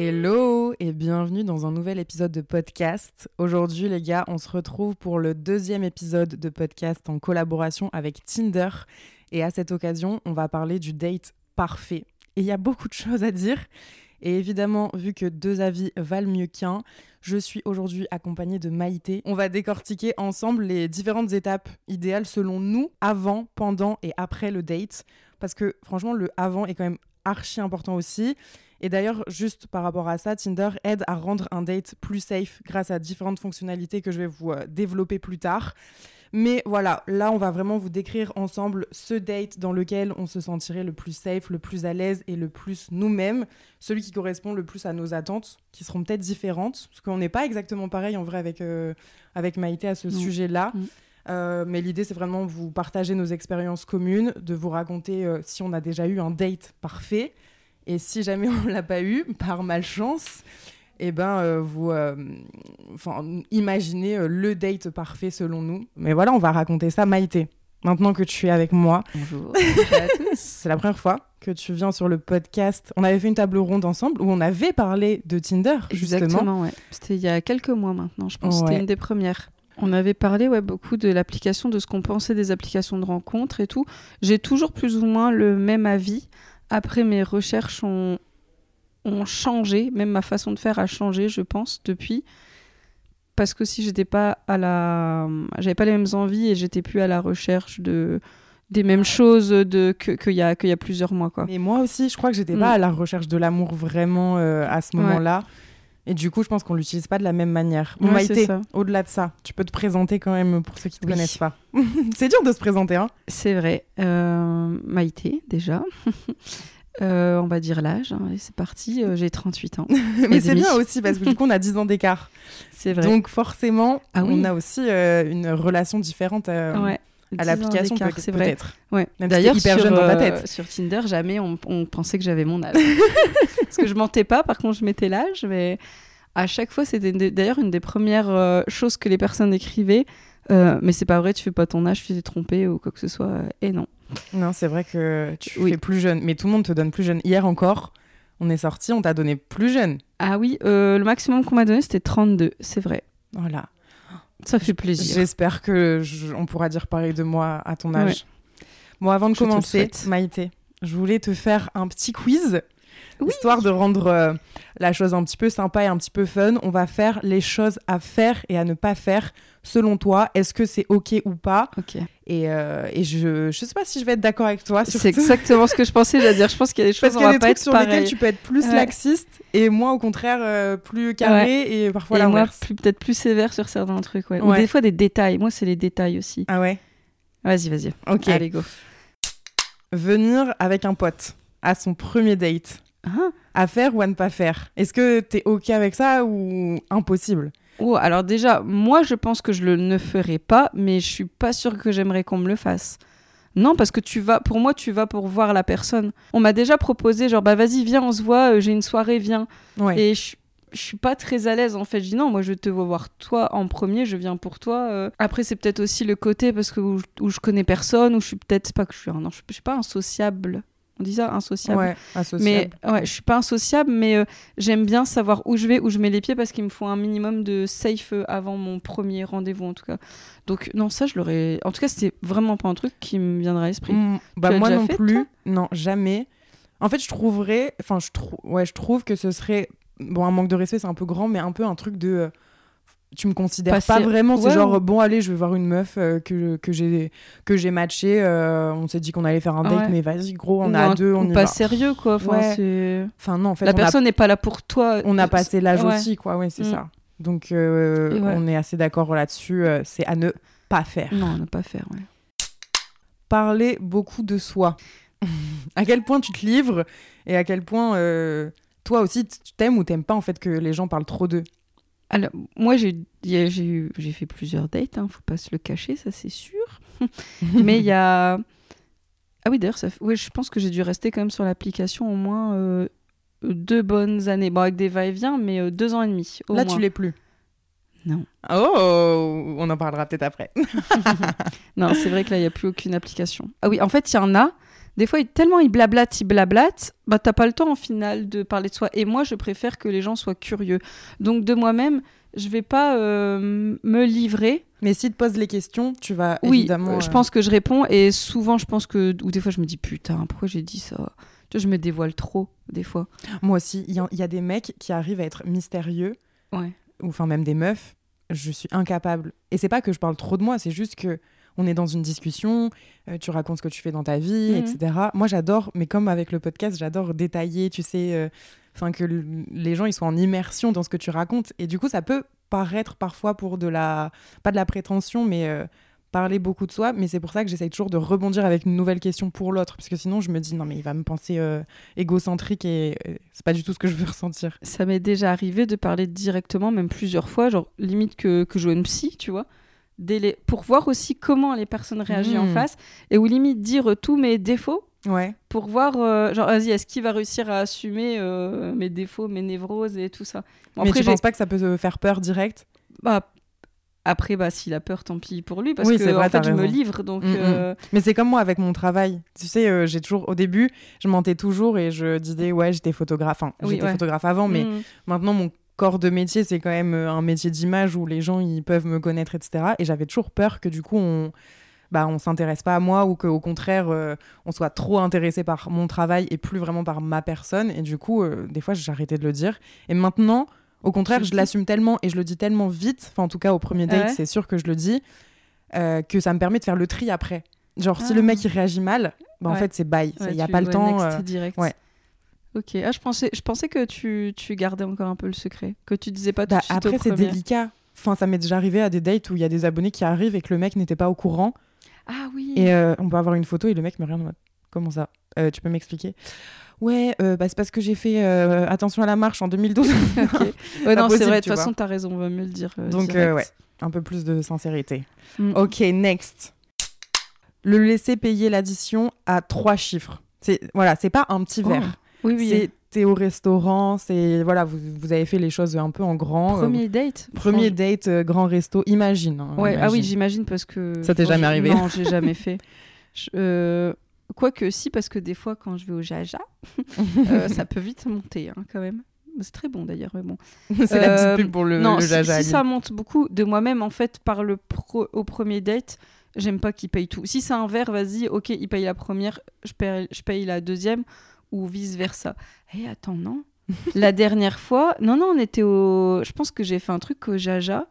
Hello et bienvenue dans un nouvel épisode de podcast. Aujourd'hui les gars, on se retrouve pour le deuxième épisode de podcast en collaboration avec Tinder. Et à cette occasion, on va parler du date parfait. Et il y a beaucoup de choses à dire. Et évidemment, vu que deux avis valent mieux qu'un, je suis aujourd'hui accompagnée de Maïté. On va décortiquer ensemble les différentes étapes idéales selon nous, avant, pendant et après le date. Parce que franchement, le avant est quand même archi important aussi. Et d'ailleurs, juste par rapport à ça, Tinder aide à rendre un date plus safe grâce à différentes fonctionnalités que je vais vous euh, développer plus tard. Mais voilà, là, on va vraiment vous décrire ensemble ce date dans lequel on se sentirait le plus safe, le plus à l'aise et le plus nous-mêmes, celui qui correspond le plus à nos attentes, qui seront peut-être différentes, parce qu'on n'est pas exactement pareil en vrai avec, euh, avec Maïté à ce sujet-là. Mm. Euh, mais l'idée, c'est vraiment vous partager nos expériences communes, de vous raconter si on a déjà eu un date parfait, et si jamais on l'a pas eu, par malchance, eh ben, euh, vous euh, imaginez euh, le date parfait selon nous. Mais voilà, on va raconter ça, Maïté. Maintenant que tu es avec moi. Bonjour. C'est la première fois que tu viens sur le podcast. On avait fait une table ronde ensemble où on avait parlé de Tinder, justement. Exactement, ouais. C'était il y a quelques mois maintenant, je pense. C'était une des premières. On avait parlé ouais, beaucoup de l'application, de ce qu'on pensait des applications de rencontres et tout. J'ai toujours plus ou moins le même avis. Après, mes recherches ont, ont changé, même ma façon de faire a changé, je pense, depuis. Parce que si j'étais pas à la. J'avais pas les mêmes envies et j'étais plus à la recherche de des mêmes choses de qu'il y a qu'il y a plusieurs mois quoi. Et moi aussi, je crois que j'étais pas mm. à la recherche de l'amour vraiment euh, à ce moment-là. Et du coup, je pense qu'on l'utilise pas de la même manière. Bon, Maïté, au-delà de ça, tu peux te présenter quand même pour ceux qui te connaissent pas. c'est dur de se présenter, hein C'est vrai. Euh, Maïté, déjà. Euh, on va dire l'âge, hein, c'est parti, euh, j'ai 38 ans. Mais c'est bien aussi parce que du coup on a 10 ans d'écart. C'est vrai. Donc forcément, ah on a aussi une relation différente à l'application peut-être. Vrai. Ouais. D'ailleurs, hyper jeune dans ta tête. sur Tinder, jamais on, on pensait que j'avais mon âge. parce que je mentais pas, par contre je mettais l'âge, mais à chaque fois, c'était d'ailleurs une des premières euh, choses que les personnes écrivaient. Euh, mais c'est pas vrai, tu fais pas ton âge, tu t'es trompé ou quoi que ce soit. Euh, et non. Non, c'est vrai que tu es plus jeune, mais tout le monde te donne plus jeune. Hier encore, on est sorti, on t'a donné plus jeune. Ah oui, le maximum qu'on m'a donné, c'était 32, c'est vrai. Voilà. Ça fait plaisir. J'espère que on pourra dire pareil de moi à ton âge. Bon, avant de commencer, Maïté, je voulais te faire un petit quiz Histoire de rendre euh, la chose un petit peu sympa et un petit peu fun, on va faire les choses à faire et à ne pas faire. Selon toi, est-ce que c'est OK ou pas Ok. Et, euh, et je ne sais pas si je vais être d'accord avec toi. C'est exactement ce que je pensais. J'allais dire, je pense qu'il y a des choses Parce qu'il y a des trucs sur lesquels tu peux être plus laxiste et moi, au contraire, euh, plus carré et parfois l'inverse. moi, peut-être plus sévère sur certains trucs. Ouais. Ou des fois des détails. Moi, c'est les détails aussi. Ah ouais? Vas-y, vas-y. Ok. Allez, go. Venir avec un pote à son premier date. Ah. À faire ou à ne pas faire? Est-ce que tu es OK avec ça ou impossible? Oh, alors déjà, moi je pense que je le ne ferai pas, mais je suis pas sûre que j'aimerais qu'on me le fasse. Non, parce que tu vas, pour moi, tu vas pour voir la personne. On m'a déjà proposé, genre, bah vas-y, viens, on se voit, euh, j'ai une soirée, viens. Et je, je suis pas très à l'aise en fait. Je dis non, moi je te vois voir toi en premier, je viens pour toi. Euh. Après, c'est peut-être aussi le côté parce que où, je connais personne, ou je suis peut-être pas que je suis, non, je, je suis pas insociable. On dit ça, insociable. Ouais, Mais ouais, je suis pas insociable, mais euh, j'aime bien savoir où je vais, où je mets les pieds, parce qu'il me faut un minimum de safe euh, avant mon premier rendez-vous, en tout cas. Donc non, ça, je l'aurais. En tout cas, c'était vraiment pas un truc qui me viendrait à l'esprit. Mmh, bah moi non plus. non, jamais. En fait, je trouverais. Enfin, je trouve. Ouais, je trouve que ce serait. Bon, un manque de respect, c'est un peu grand, mais un peu un truc de. Euh, tu me considères pas vraiment c'est genre bon allez je vais voir une meuf euh, que que j'ai que j'ai matché euh, on s'est dit qu'on allait faire un date mais vas-y gros on a deux on pas sérieux quoi enfin, enfin non en fait la personne n'est pas là pour toi on a passé l'âge aussi quoi ouais c'est mm. ça. Donc euh, on est assez d'accord là-dessus c'est à ne pas faire. Non à ne pas faire ouais. Parler beaucoup de soi. À quel point tu te livres et à quel point toi aussi tu t'aimes ou t'aimes pas en fait que les gens parlent trop d'eux? Alors, moi, j'ai fait plusieurs dates, hein, faut pas se le cacher, ça c'est sûr. Mais il y a. Ah oui, d'ailleurs, ouais, je pense que j'ai dû rester quand même sur l'application au moins euh, deux bonnes années. Bon, avec des va-et-vient, mais euh, deux ans et demi. Là, tu l'es plus Non. Oh On en parlera peut-être après. non, c'est vrai que là, il n'y a plus aucune application. Ah oui, en fait, il y en a des fois, tellement il blablate, il blablate, bah t'as pas le temps en final de parler de soi. Et moi, je préfère que les gens soient curieux. Donc de moi-même, je vais pas euh, me livrer. Mais si te poses les questions, tu vas oui, évidemment. je pense que je réponds et souvent, je pense que ou des fois, je me dis putain, pourquoi j'ai dit ça? Tu vois, je me dévoile trop des fois. Moi aussi, il y, y, a des mecs qui arrivent à être mystérieux. Ouais. Ou enfin même des meufs. Je suis incapable. Et c'est pas que je parle trop de moi, c'est juste que on est dans une discussion, euh, tu racontes ce que tu fais dans ta vie, Mhm. etc. Moi, j'adore, mais comme avec le podcast, j'adore détailler, tu sais, euh, enfin que les gens ils soient en immersion dans ce que tu racontes. Et du coup, ça peut paraître parfois pour de la, pas de la prétention, mais euh, parler beaucoup de soi. Mais c'est pour ça que j'essaye toujours de rebondir avec une nouvelle question pour l'autre, parce que sinon, je me dis non mais il va me penser euh, égocentrique et euh, c'est pas du tout ce que je veux ressentir. Ça m'est déjà arrivé de parler directement, même plusieurs fois, genre limite que, que je vois une psy, tu vois, les- pour voir aussi comment les personnes réagissent en Mhm. face, et ou limite dire tous mes défauts, Ouais. pour voir, euh, genre, vas-y, est-ce qu'il va réussir à assumer euh, mes défauts, mes névroses et tout ça? Bon, mais après, tu penses pas que ça peut te faire peur direct? Bah, après, bah, s'il a peur, tant pis pour lui, parce Oui, que vrai, en fait, je me livre, donc... Mm, mm. euh, Mais c'est comme moi avec mon travail. Tu sais, euh, j'ai toujours, au début, je mentais toujours et je disais, ouais, j'étais photographe. Enfin, Oui, j'étais ouais. photographe avant, mais mm. maintenant, mon corps de métier, c'est quand même euh, un métier d'image où les gens, ils peuvent me connaître, etc. Et j'avais toujours peur que du coup, on. Bah, on s'intéresse pas à moi ou qu'au contraire euh, on soit trop intéressé par mon travail et plus vraiment par ma personne et du coup euh, des fois j'ai arrêté de le dire et maintenant au contraire je l'assume tellement et je le dis tellement vite enfin en tout cas au premier Ah date ouais c'est sûr que je le dis euh, que ça me permet de faire le tri après genre si Ah. le mec il réagit mal bah, en Ouais. fait c'est bye il Ouais, y a pas le temps direct. ouais. Ok, ah, je, pensais, je pensais que tu, tu gardais encore un peu le secret, que tu disais pas tout bah, de suite après c'est délicat enfin ça m'est déjà arrivé à des dates où il y a des abonnés qui arrivent et que le mec n'était pas au courant Ah oui Et euh, on peut avoir une photo et le mec me regarde en mode Comment ça? Euh, Tu peux m'expliquer? Ouais, euh, bah, c'est parce que j'ai fait attention à la marche en 2012. Ok. Ouais, non, c'est vrai, de toute façon, t'as raison, on va mieux le dire. Donc, ouais. Un peu plus de sincérité. Mm. Ok, next. Le laisser payer l'addition à trois chiffres. C'est voilà, c'est pas un petit Oh. Oui, oui. C'est t'es au restaurant, c'est voilà, vous, vous avez fait les choses un peu en grand. euh, Premier date premier date, euh, grand resto. Imagine. hein, Ouais, ah oui, imagine. j'imagine parce que. Ça t'est jamais arrivé Non, j'ai jamais fait. Je- euh, Quoique, si, parce que des fois, quand je vais au Jaja, euh, ça peut vite monter, hein, quand même. C'est très bon d'ailleurs, mais bon. c'est la petite pub pour le, non, le si, jaja. si Aline. ça monte beaucoup, de moi-même, en fait, par le pro- au premier date, j'aime pas qu'il paye tout. Si c'est un verre, vas-y, ok, il paye la première, je paye, je paye la deuxième, ou vice-versa. Eh, attends, non La dernière fois, non, non, on était au... Je pense que j'ai fait un truc au Jaja,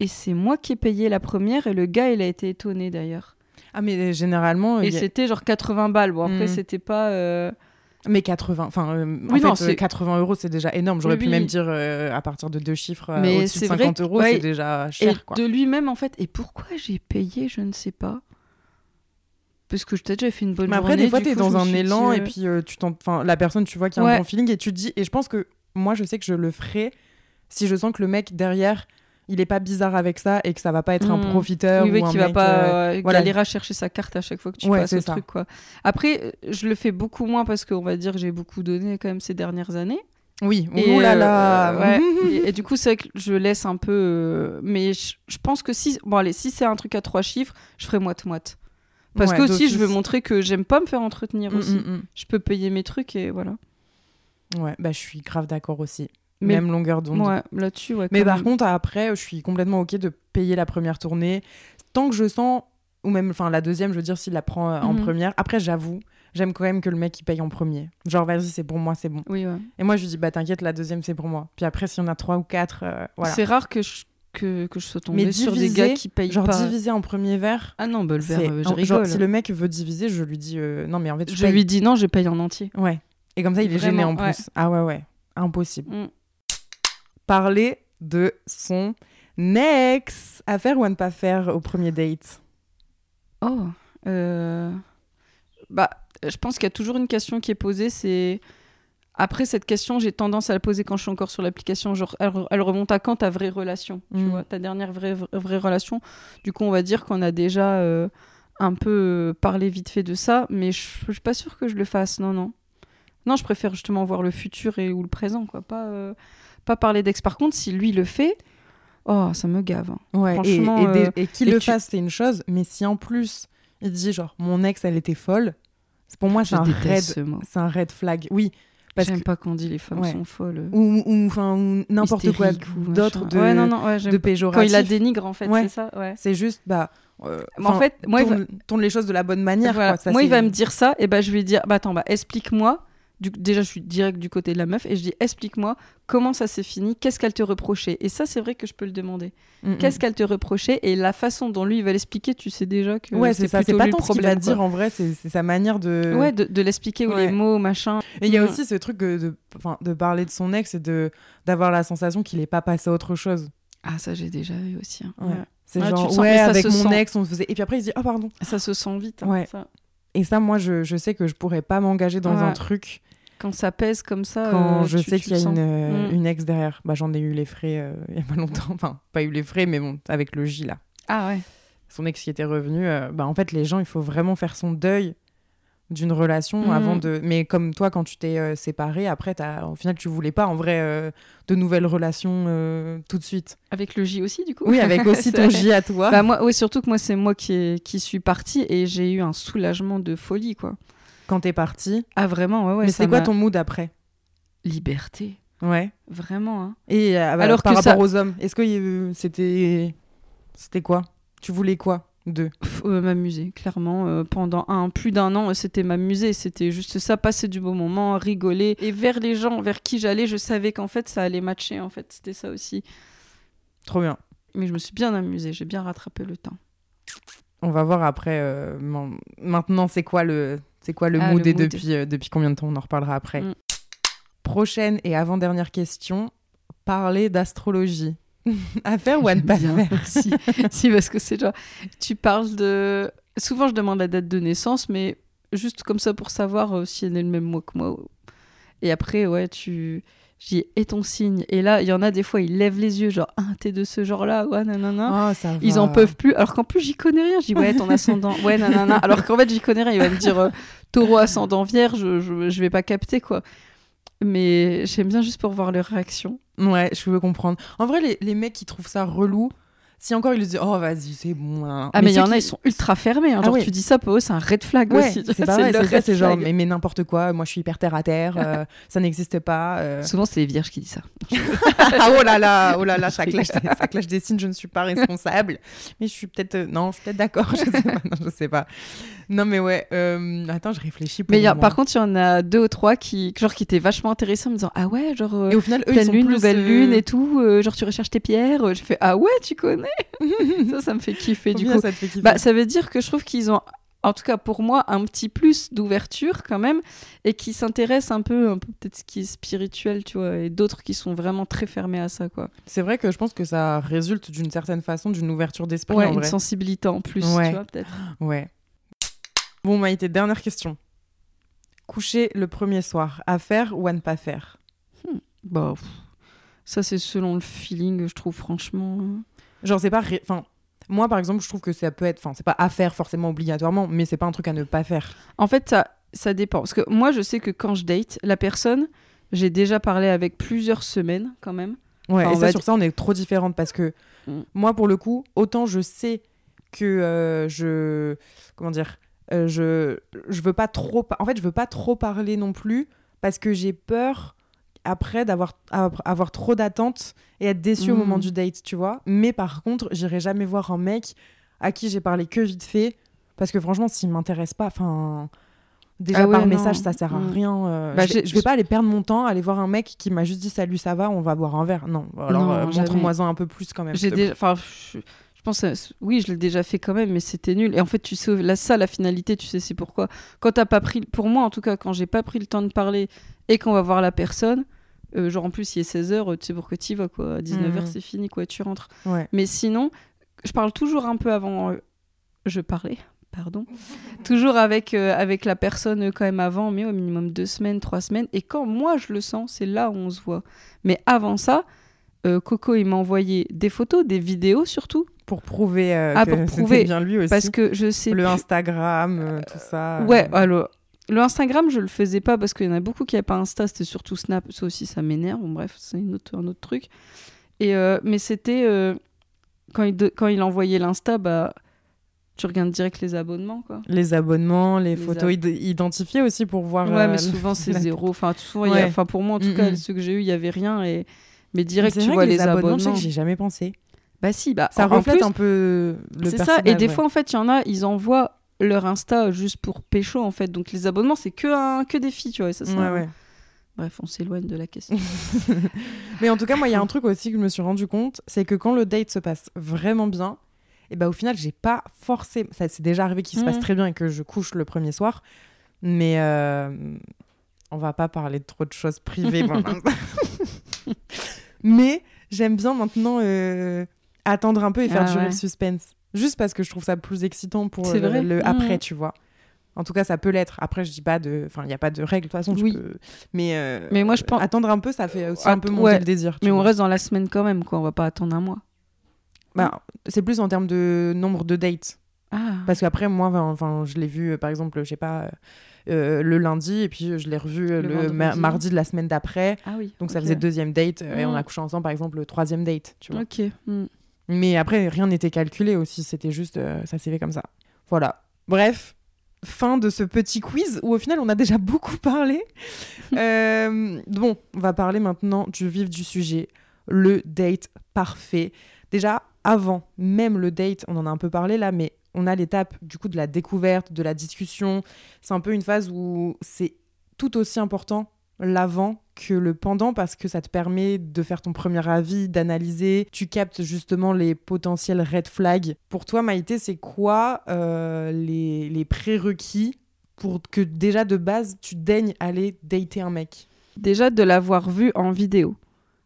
et c'est moi qui ai payé la première, et le gars, il a été étonné d'ailleurs. Ah mais généralement Et a- c'était genre 80 balles. Bon, après, Mm. c'était pas... euh, Mais 80, enfin, euh, Oui, non, euh, c'est- 80 euros, c'est déjà énorme. J'aurais Oui, pu oui. même dire euh, à partir de deux chiffres, euh, Mais au-dessus de c'est vrai 50 que- euros, ouais. c'est déjà Et cher. Quoi. de lui-même, en fait. Et pourquoi j'ai payé, je ne sais pas. Parce que je t'ai déjà fait une bonne Mais après, journée. des fois, t'es dans un dit, élan euh, et puis euh, tu t'en... enfin, la personne, tu vois qu'il y a Ouais. un bon feeling et tu te dis. Et je pense que moi, je sais que je le ferai si je sens que le mec derrière, il est pas bizarre avec ça et que ça va pas être un Mm. profiteur Oui, oui, ou qui va mec, pas euh, euh, voilà. galérer à chercher sa carte à chaque fois que tu Ouais, passes au ça. truc. Quoi. Après, euh, je le fais beaucoup moins parce qu'on va dire j'ai beaucoup donné quand même ces dernières années. Oui, Et, là euh, ouais. et, et du coup, c'est vrai que je laisse un peu. euh, mais je, je pense que si. Bon, allez, si c'est un truc à trois chiffres, je ferai moite-moite. Parce Ouais, que aussi, je veux montrer que j'aime pas me faire entretenir Mm, aussi. mm, Je peux payer mes trucs et voilà. mm. Ouais, bah je suis grave d'accord aussi. Mais- Même longueur d'onde. Ouais, là-dessus, ouais. Mais par même. contre, après, je suis complètement OK de payer la première tournée. Tant que je sens, ou même enfin la deuxième, je veux dire, s'il la prend euh, en Mhm. première. Après, j'avoue, j'aime quand même que le mec il paye en premier. Genre, vas-y, c'est pour moi, c'est bon. Oui, ouais. Et moi, je lui dis, bah t'inquiète, la deuxième, c'est pour moi. Puis après, s'il y en a trois ou quatre, euh, voilà. C'est rare que je, que, que je sois tombée Mais sur des gars qui payent Genre, pas. diviser en premier verre. Ah non, bah, le verre, euh, je rigole. genre, si le mec veut diviser, je lui dis, euh, non, mais en fait, je, Je paye. lui dis non, je paye en entier. Ouais. Et comme ça, il est gêné en ouais. plus. Ah ouais, ouais. Impossible. Mm. Parler de son ex. À faire ou à ne pas faire au premier date? Oh. euh, Bah, je pense qu'il y a toujours une question qui est posée, c'est... Après, cette question, j'ai tendance à la poser quand je suis encore sur l'application. Genre, elle, re- elle remonte à quand ta vraie relation, tu Mm. vois, ta dernière vraie, vraie, vraie relation. Du coup, on va dire qu'on a déjà euh, un peu euh, parlé vite fait de ça, mais je je suis pas sûre que je le fasse. Non, non. Non, je préfère justement voir le futur et ou le présent, quoi. Pas, euh, pas parler d'ex. Par contre, si lui le fait, oh, ça me gave. hein. Ouais, et, Franchement, et, euh, qu'il le tu- fasse, c'est une chose, mais si en plus il dit genre mon ex elle était folle, Pour moi, c'est un, red, ce un red flag. Oui. Parce J'aime que, pas qu'on dit les femmes Ouais. sont folles. ou, ou, enfin, ou n'importe quoi d'autre de, Ouais, non, non, ouais, de péjoratif. Quand il la dénigre, en fait, c'est ça. C'est juste, bah. euh, Mais en fait, moi, va- tourne, tourne les choses de la bonne manière. Voilà. Quoi. Ça, moi, il va me dire ça, et ben je vais lui dire, bah attends, bah explique-moi. Du... Déjà, je suis direct du côté de la meuf, et je dis, explique-moi comment ça s'est fini, qu'est-ce qu'elle te reprochait. Et ça, c'est vrai que je peux le demander. Mm. Qu'est-ce qu'elle te reprochait Et la façon dont lui, il va l'expliquer, tu sais déjà que Ouais, c'est pas lui le tant ce va problème. dire en vrai, c'est sa manière de. Ouais, de, de l'expliquer, ou Ouais. les mots, machin. Et il y a Mm. aussi ce truc de, de, parler de son ex et de d'avoir la sensation qu'il est pas passé à autre chose. Ah, ça, j'ai déjà eu aussi. hein. Ouais. Ouais. C'est Ouais, tu genre, ouais, avec mon sent. ex, on se faisait. Et puis après, il se dit, oh, pardon. Ça se sent vite. hein, Ouais. ça. Et ça, moi, je, je sais que je pourrais pas m'engager dans un truc Quand ça pèse comme ça. quand euh, je tu- sais qu'il y a une, euh, Mm. une ex derrière. Bah, j'en ai eu les frais euh, il y a pas longtemps. Enfin, pas eu les frais, mais bon, avec le J là. Ah ouais. Son ex qui était revenu. bah, en fait, les gens, il faut vraiment faire son deuil d'une relation Mhm. avant de. Mais comme toi, quand tu t'es euh, séparé, après, as... au final, tu voulais pas en vrai euh, de nouvelles relations euh, tout de suite. Avec le J aussi, du coup Oui, avec aussi ton vrai. J à toi. Bah moi, oui, surtout que moi, c'est moi qui, qui suis partie et j'ai eu un soulagement de folie, quoi. quand t'es parti. Ah, vraiment, ouais, ouais. mais c'est quoi ton mood après? Liberté. Ouais. Vraiment, hein. Et euh, bah, Alors par que rapport ça- aux hommes, est-ce que c'était c'était quoi? Tu voulais quoi? De euh, m'amuser, clairement. euh, pendant un, plus d'un an, c'était m'amuser. C'était juste ça, passer du bon moment, rigoler. Et vers les gens vers qui j'allais, je savais qu'en fait, ça allait matcher, en fait. C'était ça aussi. Trop bien. Mais je me suis bien amusée, j'ai bien rattrapé le temps. On va voir après. euh, maintenant, c'est quoi le c'est quoi le Ah, mood le et mood. depuis depuis combien de temps On en reparlera après. Mm. Prochaine et avant dernière question. Parler d'astrologie. à faire ou à ne pas Bien. faire si, si, parce que c'est genre, tu parles de. Souvent, je demande la date de naissance, mais juste comme ça pour savoir euh, si elle est le même mois que moi. Et après, ouais, tu. J'y et ton signe? Et là, il y en a des fois, ils lèvent les yeux, genre, ah, t'es de ce genre-là, ouais, nanana. Ah, ça Ils en peuvent plus, alors qu'en plus, j'y connais rien. Je dis, ouais, ton ascendant, ouais, nanana. Alors qu'en fait, j'y connais rien. Il va me dire, euh, taureau, ascendant, vierge, je, je, je vais pas capter, quoi. Mais j'aime bien juste pour voir leur réaction. Ouais, je peux comprendre. En vrai, les, les mecs qui trouvent ça relou, si encore ils disent, oh vas-y, c'est bon. hein. Ah, mais il y en a, qui- ils sont ultra fermés. hein. Ah Genre, ouais. tu dis ça pour eux, c'est un red flag Ouais, aussi. c'est leur c'est ça, red c'est genre, mais, mais n'importe quoi, moi je suis hyper terre à terre, euh, ça n'existe pas. euh. Souvent, c'est les vierges qui disent ça. ah oh là là, oh là là, ça clash, ça clash des signes, je ne suis pas responsable. Mais je suis peut-être, euh, non, je suis peut-être d'accord, je sais pas, non, je sais pas. Non mais ouais, euh, attends, je réfléchis. Pour Mais y a- par contre, il y en a deux ou trois qui, genre, qui étaient vachement intéressés en me disant Ah ouais, genre, euh, et au final, eux, ils sont lune, plus, nouvelle euh, lune et tout, euh, genre, tu recherches tes pierres. Je fais Ah ouais, tu connais Ça, ça me fait kiffer du coup. ça te fait kiffer. Bah, ça veut dire que je trouve qu'ils ont, en tout cas pour moi, un petit plus d'ouverture quand même, et qui s'intéressent un peu, un peu peut-être ce qui est spirituel, tu vois, et d'autres qui sont vraiment très fermés à ça, quoi. C'est vrai que je pense que ça résulte d'une certaine façon d'une ouverture d'esprit. Ouais, en une vrai. sensibilité en plus, Ouais. tu vois, peut-être. Ouais. Bon, Maïté, dernière question. Coucher le premier soir, à faire ou à ne pas faire? Bah, pff, ça c'est selon le feeling, je trouve, franchement. Genre, c'est pas. ré- Enfin, moi, par exemple, je trouve que ça peut être. Enfin, c'est pas à faire forcément obligatoirement, mais c'est pas un truc à ne pas faire. En fait, ça, ça dépend. Parce que moi, je sais que quand je date, la personne, j'ai déjà parlé avec plusieurs semaines quand même. Ouais, Enfin, et ça, sur ça, on est trop différentes parce que Mm. moi, pour le coup, autant je sais que euh, je. Comment dire euh, je, je veux pas trop. En fait, je veux pas trop parler non plus parce que j'ai peur après d'avoir av- avoir trop d'attentes et être déçue au moment du date, tu vois. Mais par contre, j'irai jamais voir un mec à qui j'ai parlé que vite fait parce que franchement, s'il m'intéresse pas, enfin. Déjà Ah ouais, par non. message, ça sert à Mm. rien. euh, Bah, je, vais, je vais pas aller perdre mon temps, aller voir un mec qui m'a juste dit salut, ça va, on va boire un verre. Non, alors euh, jamais. montre-moi-en un peu plus quand même. Enfin, je, pense, oui, je l'ai déjà fait quand même, mais c'était nul. Et en fait, tu sais, là, ça, la finalité, tu sais, c'est pourquoi. Quand t'as pas pris, pour moi en tout cas, quand j'ai pas pris le temps de parler et qu'on va voir la personne, euh, genre en plus il est 16h, tu sais pourquoi tu vas quoi. À 19h, Mhm. c'est fini, quoi, tu rentres. Ouais. Mais sinon, je parle toujours un peu avant. euh, je parlais, pardon. toujours avec, euh, avec la personne quand même avant, mais au minimum deux semaines, trois semaines. Et quand moi je le sens, c'est là où on se voit. Mais avant ça, Coco, il m'a envoyé des photos, des vidéos surtout. Pour prouver euh, Ah, que pour prouver, bien lui aussi. Parce que je sais. le Instagram, euh, tout ça. euh, Ouais, alors. Le Instagram, je le faisais pas parce qu'il y en a beaucoup qui n'avaient pas Insta, c'était surtout Snap. Ça aussi, ça m'énerve. Bon, bref, c'est autre, un autre truc. Et, euh, mais c'était. quand, il de- quand il envoyait l'Insta, bah, Tu regardes direct les abonnements, quoi. Les abonnements, les, Les photos ab- identifiées aussi pour voir. Ouais, euh, mais souvent c'est zéro. Enfin, souvent, y a- enfin, pour moi, en tout Mm, cas, mm. ceux que j'ai eu, il y avait rien. Et... Mais direct, tu vois que les abonnements. je sais que j'ai jamais pensé. Bah si, bah Ça reflète plus, un peu le C'est ça. Et des ouais. fois, en fait, il y en a, ils envoient leur Insta juste pour pécho, en fait. Donc les abonnements, c'est que, un... que des filles, tu vois. ça, ça- Ouais, ouais. Bref, on s'éloigne de la question. Mais en tout cas, moi, il y a un truc aussi que je me suis rendu compte, c'est que quand le date se passe vraiment bien, et ben au final, j'ai pas forcé. Ça, c'est déjà arrivé qu'il se passe Mhm. très bien et que je couche le premier soir, mais euh, on va pas parler de trop de choses privées. mais j'aime bien maintenant euh, attendre un peu et faire Ah durer ouais. le suspense, juste parce que je trouve ça plus excitant pour le, le Mhm. après, tu vois. En tout cas, ça peut l'être. Après, je dis pas de. Enfin, il n'y a pas de règle, de toute façon. Oui. peux- Mais, euh, Mais moi, je pense- Attendre un peu, ça fait aussi un peu monter ouais. le désir. Mais on reste dans la semaine quand même, quoi. On va pas attendre un mois. Bah, c'est plus en termes de nombre de dates. Ah. Parce qu'après, moi, enfin, je l'ai vu, euh, par exemple, je sais pas, euh, le lundi, et puis je l'ai revu euh, Le le, ma- vendredi. mardi de la semaine d'après. Ah oui. Donc ça faisait deuxième date, euh, et on Mm. a couché ensemble, par exemple, le troisième date. Tu vois. Ok. mm. Mais après, rien n'était calculé aussi, c'était juste, euh, ça s'est fait comme ça. Voilà. Bref, fin de ce petit quiz où au final on a déjà beaucoup parlé. Euh, bon, on va parler maintenant du vif du sujet, le date parfait. Déjà, avant même le date, on en a un peu parlé là, mais on a l'étape du coup de la découverte, de la discussion. C'est un peu une phase où c'est tout aussi important l'avant que le pendant parce que ça te permet de faire ton premier avis, d'analyser. Tu captes justement les potentiels red flags. Pour toi, Maïté, c'est quoi euh, les, les prérequis pour que déjà de base tu daignes aller dater un mec? Déjà de l'avoir vu en vidéo.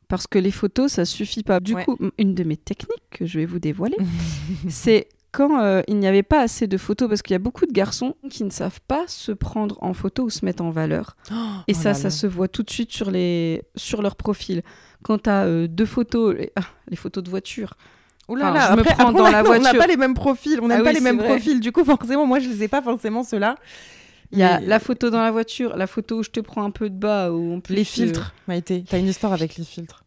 Parce que les photos, ça suffit pas. Du Ouais. coup, une de mes techniques que je vais vous dévoiler, c'est quand euh, il n'y avait pas assez de photos, parce qu'il y a beaucoup de garçons qui ne savent pas se prendre en photo ou se mettre en valeur. Et Oh ça, là ça là. se voit tout de suite sur, les... sur leur profil. Quand tu as deux photos, les... ah, les photos de voiture, Ouh là Enfin, là, je me après- prends après, dans on a- la On n'a pas les mêmes profils, on n'aime Ah pas oui, les mêmes vrai. profils. Du coup, forcément, moi, je les ai pas forcément ceux-là. il y a Mais- la photo dans la voiture, la photo où je te prends un peu de bas, plus, Les euh, filtres, Maïté. T'as une histoire avec les filtres.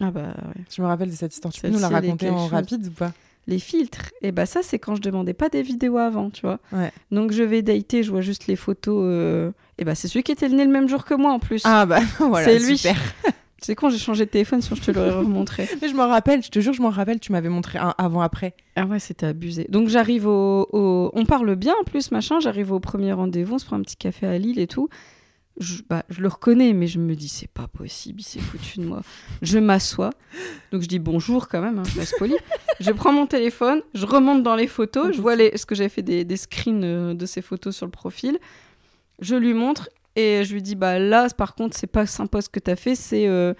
Ah bah ouais. Je me rappelle de cette histoire. Tu peux nous la raconter en chose. rapide ou pas? Les filtres, et bah ça c'est quand je demandais pas des vidéos avant, tu vois. Ouais. Donc je vais dater, je vois juste les photos. euh, Et bah c'est celui qui était né le même jour que moi en plus. Ah bah voilà, c'est lui. super. C'est con, j'ai changé de téléphone, sinon je te l'aurais remontré. Mais je m'en rappelle, je te jure, je m'en rappelle, tu m'avais montré un avant-après. Ah ouais, c'était abusé. Donc j'arrive au, au- On parle bien en plus, machin. J'arrive au premier rendez-vous, on se prend un petit café à Lille et tout. Je, bah, je le reconnais, mais je me dis, c'est pas possible, il s'est foutu de moi. Je m'assois. Donc je dis bonjour quand même, hein, je reste poli. je prends mon téléphone, je remonte dans les photos, je vois les, ce que j'avais fait des, des screens euh, de ces photos sur le profil. Je lui montre et je lui dis, bah là, par contre, c'est pas sympa ce que t'as fait, c'est. euh,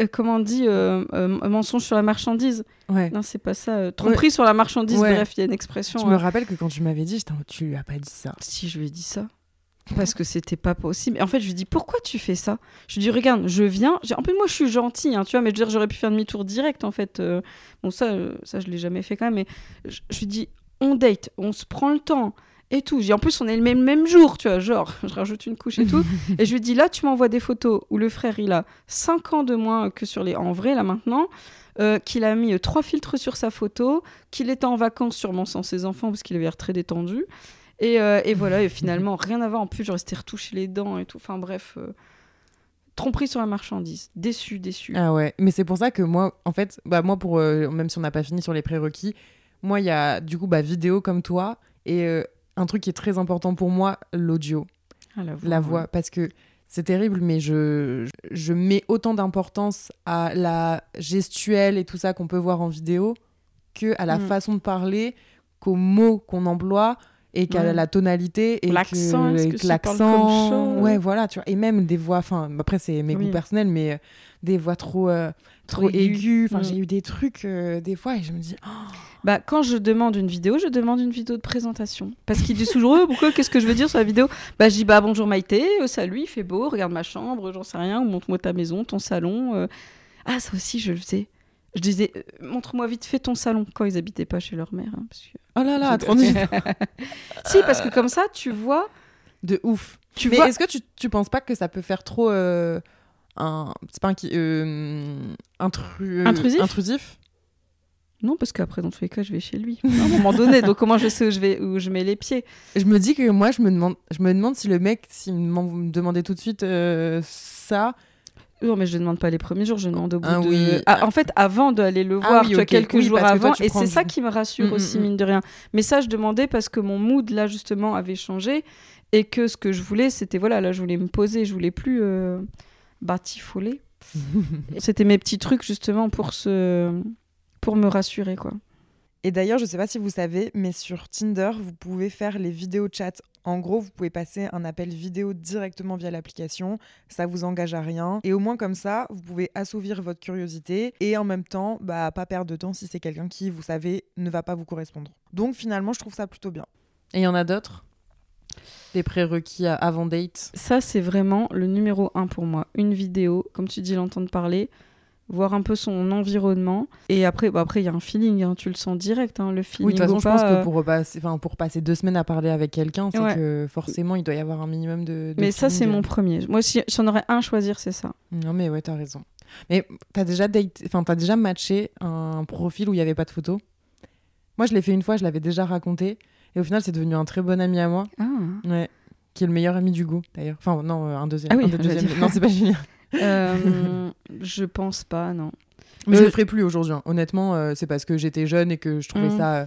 euh, comment on dit euh, euh, mensonge sur la marchandise Ouais. non, c'est pas ça. euh, tromperie sur la marchandise, Ouais. bref, il y a une expression. Je me rappelle que quand tu m'avais dit, tu lui as pas dit ça. Si, je lui ai dit ça. Parce que c'était pas possible. Et en fait, je lui dis pourquoi tu fais ça? Je lui dis regarde, je viens. j'ai- En plus, moi, je suis gentille, hein, tu vois, mais je veux dire, j'aurais pu faire demi-tour direct, en fait. euh, Bon, ça, euh, ça, je l'ai jamais fait quand même. Mais je, je lui dis on date, on se prend le temps et tout. Dis, en plus, on est le même, même jour, tu vois, genre, je rajoute une couche et tout. et je lui dis là, tu m'envoies des photos où le frère, il a 5 ans de moins que sur les. En vrai, là, maintenant. euh, qu'il a mis trois filtres sur sa photo, qu'il était en vacances sûrement sans ses enfants parce qu'il avait l'air très détendu. Et, euh, et voilà, et finalement, rien à voir. En plus, je restais retouché les dents et tout. Enfin bref, euh, tromperie sur la marchandise. Déçu, déçu. Ah ouais, mais c'est pour ça que moi, en fait, bah moi, pour, euh, même si on n'a pas fini sur les prérequis, moi, il y a du coup bah, vidéo comme toi et euh, un truc qui est très important pour moi, l'audio, Ah, la voix. la voix, parce que c'est terrible, mais je, je mets autant d'importance à la gestuelle et tout ça qu'on peut voir en vidéo que à la Mm. façon de parler, qu'aux mots qu'on emploie et qu'à Ouais. la tonalité et L'accent, que, l'accent ouais voilà tu vois et même des voix enfin après c'est mes Oui. goûts personnels mais euh, des voix trop euh, trop Trop aigu. aiguës enfin Mm. j'ai eu des trucs euh, des fois et je me dis oh, Bah, quand je demande une vidéo, je demande une vidéo de présentation. Parce qu'ils disent toujours, pourquoi, qu'est-ce que je veux dire sur la vidéo? Bah, je dis, bah, bonjour Maïté, salut, il fait beau, regarde ma chambre, j'en sais rien, ou montre-moi ta maison, ton salon. Ah, ça aussi, je le faisais. Je disais, euh, montre-moi vite fait ton salon, quand ils habitaient pas chez leur mère. hein, parce que- oh là là nul. si, parce que comme ça, tu vois, de ouf tu mais vois, est-ce que tu, tu penses pas que ça peut faire trop euh, un c'est pas un qui euh, intru- euh, Intrusif intrusif? Non, parce qu'après, dans tous les cas, je vais chez lui. À un moment donné, donc comment je sais où je, vais, où je mets les pieds? Je me dis que moi, je me demande, je me demande si le mec, s'il me demandait tout de suite euh, ça. Non, mais je ne demande pas les premiers jours, je demande au bout Ah de... oui. Ah, en fait, avant d'aller le Ah voir, oui, tu quelques Oui, jours toi, avant. et c'est du- ça qui me rassure Mm, aussi, mm, mm. mine de rien. Mais ça, je demandais parce que mon mood, là, justement, avait changé. Et que ce que je voulais, c'était, voilà, là, je voulais me poser. Je voulais plus euh, batifoler. C'était mes petits trucs, justement, pour, se... pour me rassurer, quoi. Et d'ailleurs, je sais pas si vous savez, mais sur Tinder, vous pouvez faire les vidéos chat. En gros, vous pouvez passer un appel vidéo directement via l'application. Ça vous engage à rien. Et au moins comme ça, vous pouvez assouvir votre curiosité et en même temps, bah, pas perdre de temps si c'est quelqu'un qui, vous savez, ne va pas vous correspondre. Donc finalement, je trouve ça plutôt bien. Et il y en a d'autres? Des prérequis avant date? Ça, c'est vraiment le numéro un pour moi. Une vidéo, comme tu dis, l'entendre parler, voir un peu son environnement. Et après, bah après il y a un feeling, hein, tu le sens direct, hein, le feeling. Oui, de toute façon, ou je pense euh, que pour, repasser, enfin, pour passer deux semaines à parler avec quelqu'un, c'est Ouais. que forcément, il doit y avoir un minimum de. de Mais ça, c'est mon premier. Moi, si j'en aurais un à choisir, c'est ça. Non, mais ouais, t'as raison. Mais t'as déjà, date... enfin, déjà matché un profil où il n'y avait pas de photo Moi, je l'ai fait une fois, je l'avais déjà raconté. Et au final, c'est devenu un très bon ami à moi. Ah. Ouais. Qui est le meilleur ami d'Hugo, d'ailleurs. Enfin, non, euh, un deuxième. Ah oui, un dire. Non, c'est pas Julien. Euh, je pense pas, non. Mais je Euh, le ferai plus aujourd'hui. hein. Honnêtement, euh, c'est parce que j'étais jeune et que je trouvais Mm. ça euh,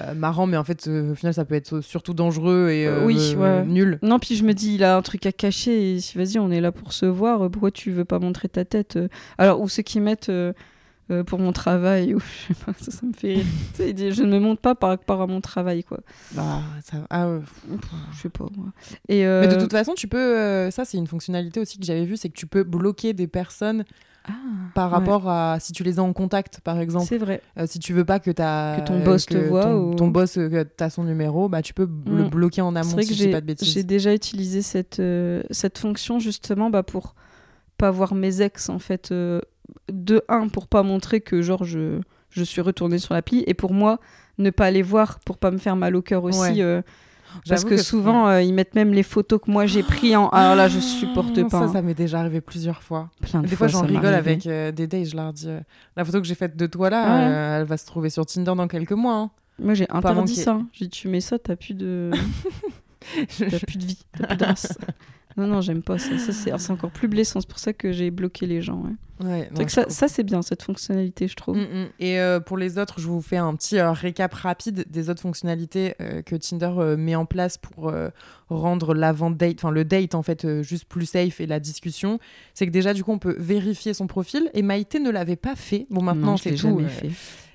euh, marrant. Mais en fait, euh, au final, ça peut être surtout dangereux et Euh, euh, oui, euh, ouais. nul. Non, puis je me dis, il a un truc à cacher. Et si, vas-y, on est là pour se voir. euh, Pourquoi tu veux pas montrer ta tête euh Alors, ou ceux qui mettent euh, euh, pour mon travail, ou je sais pas, ça, ça me fait rire. Tu sais, ils disent, je ne me montre pas par rapport à mon travail, quoi. Bah, ça... ah, ouais. Je sais pas, moi. Et, euh, Mais de toute façon, tu peux. euh, ça, c'est une fonctionnalité aussi que j'avais vue c'est que tu peux bloquer des personnes ah, par ouais, rapport à si tu les as en contact, par exemple. C'est vrai. Euh, si tu veux pas que, ta, Que ton boss te voit ton, ou- ton boss, euh, que t'as son numéro, bah, tu peux le Mm. bloquer en amont vrai si que j'ai pas de bêtises. j'ai déjà utilisé cette, euh, cette fonction justement bah, pour pas voir mes ex en fait. De un, pour pas montrer que genre je, je suis retournée sur l'appli et pour moi, ne pas les voir pour pas me faire mal au cœur aussi. Ouais. euh, parce que, souvent, euh, ils mettent même les photos que moi j'ai pris en. Alors là, je supporte pas. Ça, hein. ça m'est déjà arrivé plusieurs fois. Plein de Des fois, j'en rigole avec euh, des dates, je leur dis euh, la photo que j'ai faite de toi là, Ouais. elle va se trouver sur Tinder dans quelques mois. hein. Moi, j'ai interdit ça. hein. J'ai dit, tu mets ça, t'as plus de. T'as plus de vie, t'as plus de. Non, non, j'aime pas ça. ça c'est encore plus blessant. C'est pour ça que j'ai bloqué les gens. ouais. Non, que ça, c'est bien, cette fonctionnalité, je trouve. Mm, mm. Et euh, pour les autres, je vous fais un petit euh, récap rapide des autres fonctionnalités euh, que Tinder euh, met en place pour rendre l'avant-date, enfin le date en fait, juste plus safe et la discussion. C'est que déjà, du coup, on peut vérifier son profil. Et Maïté ne l'avait pas fait. Bon, maintenant, c'est tout. fait.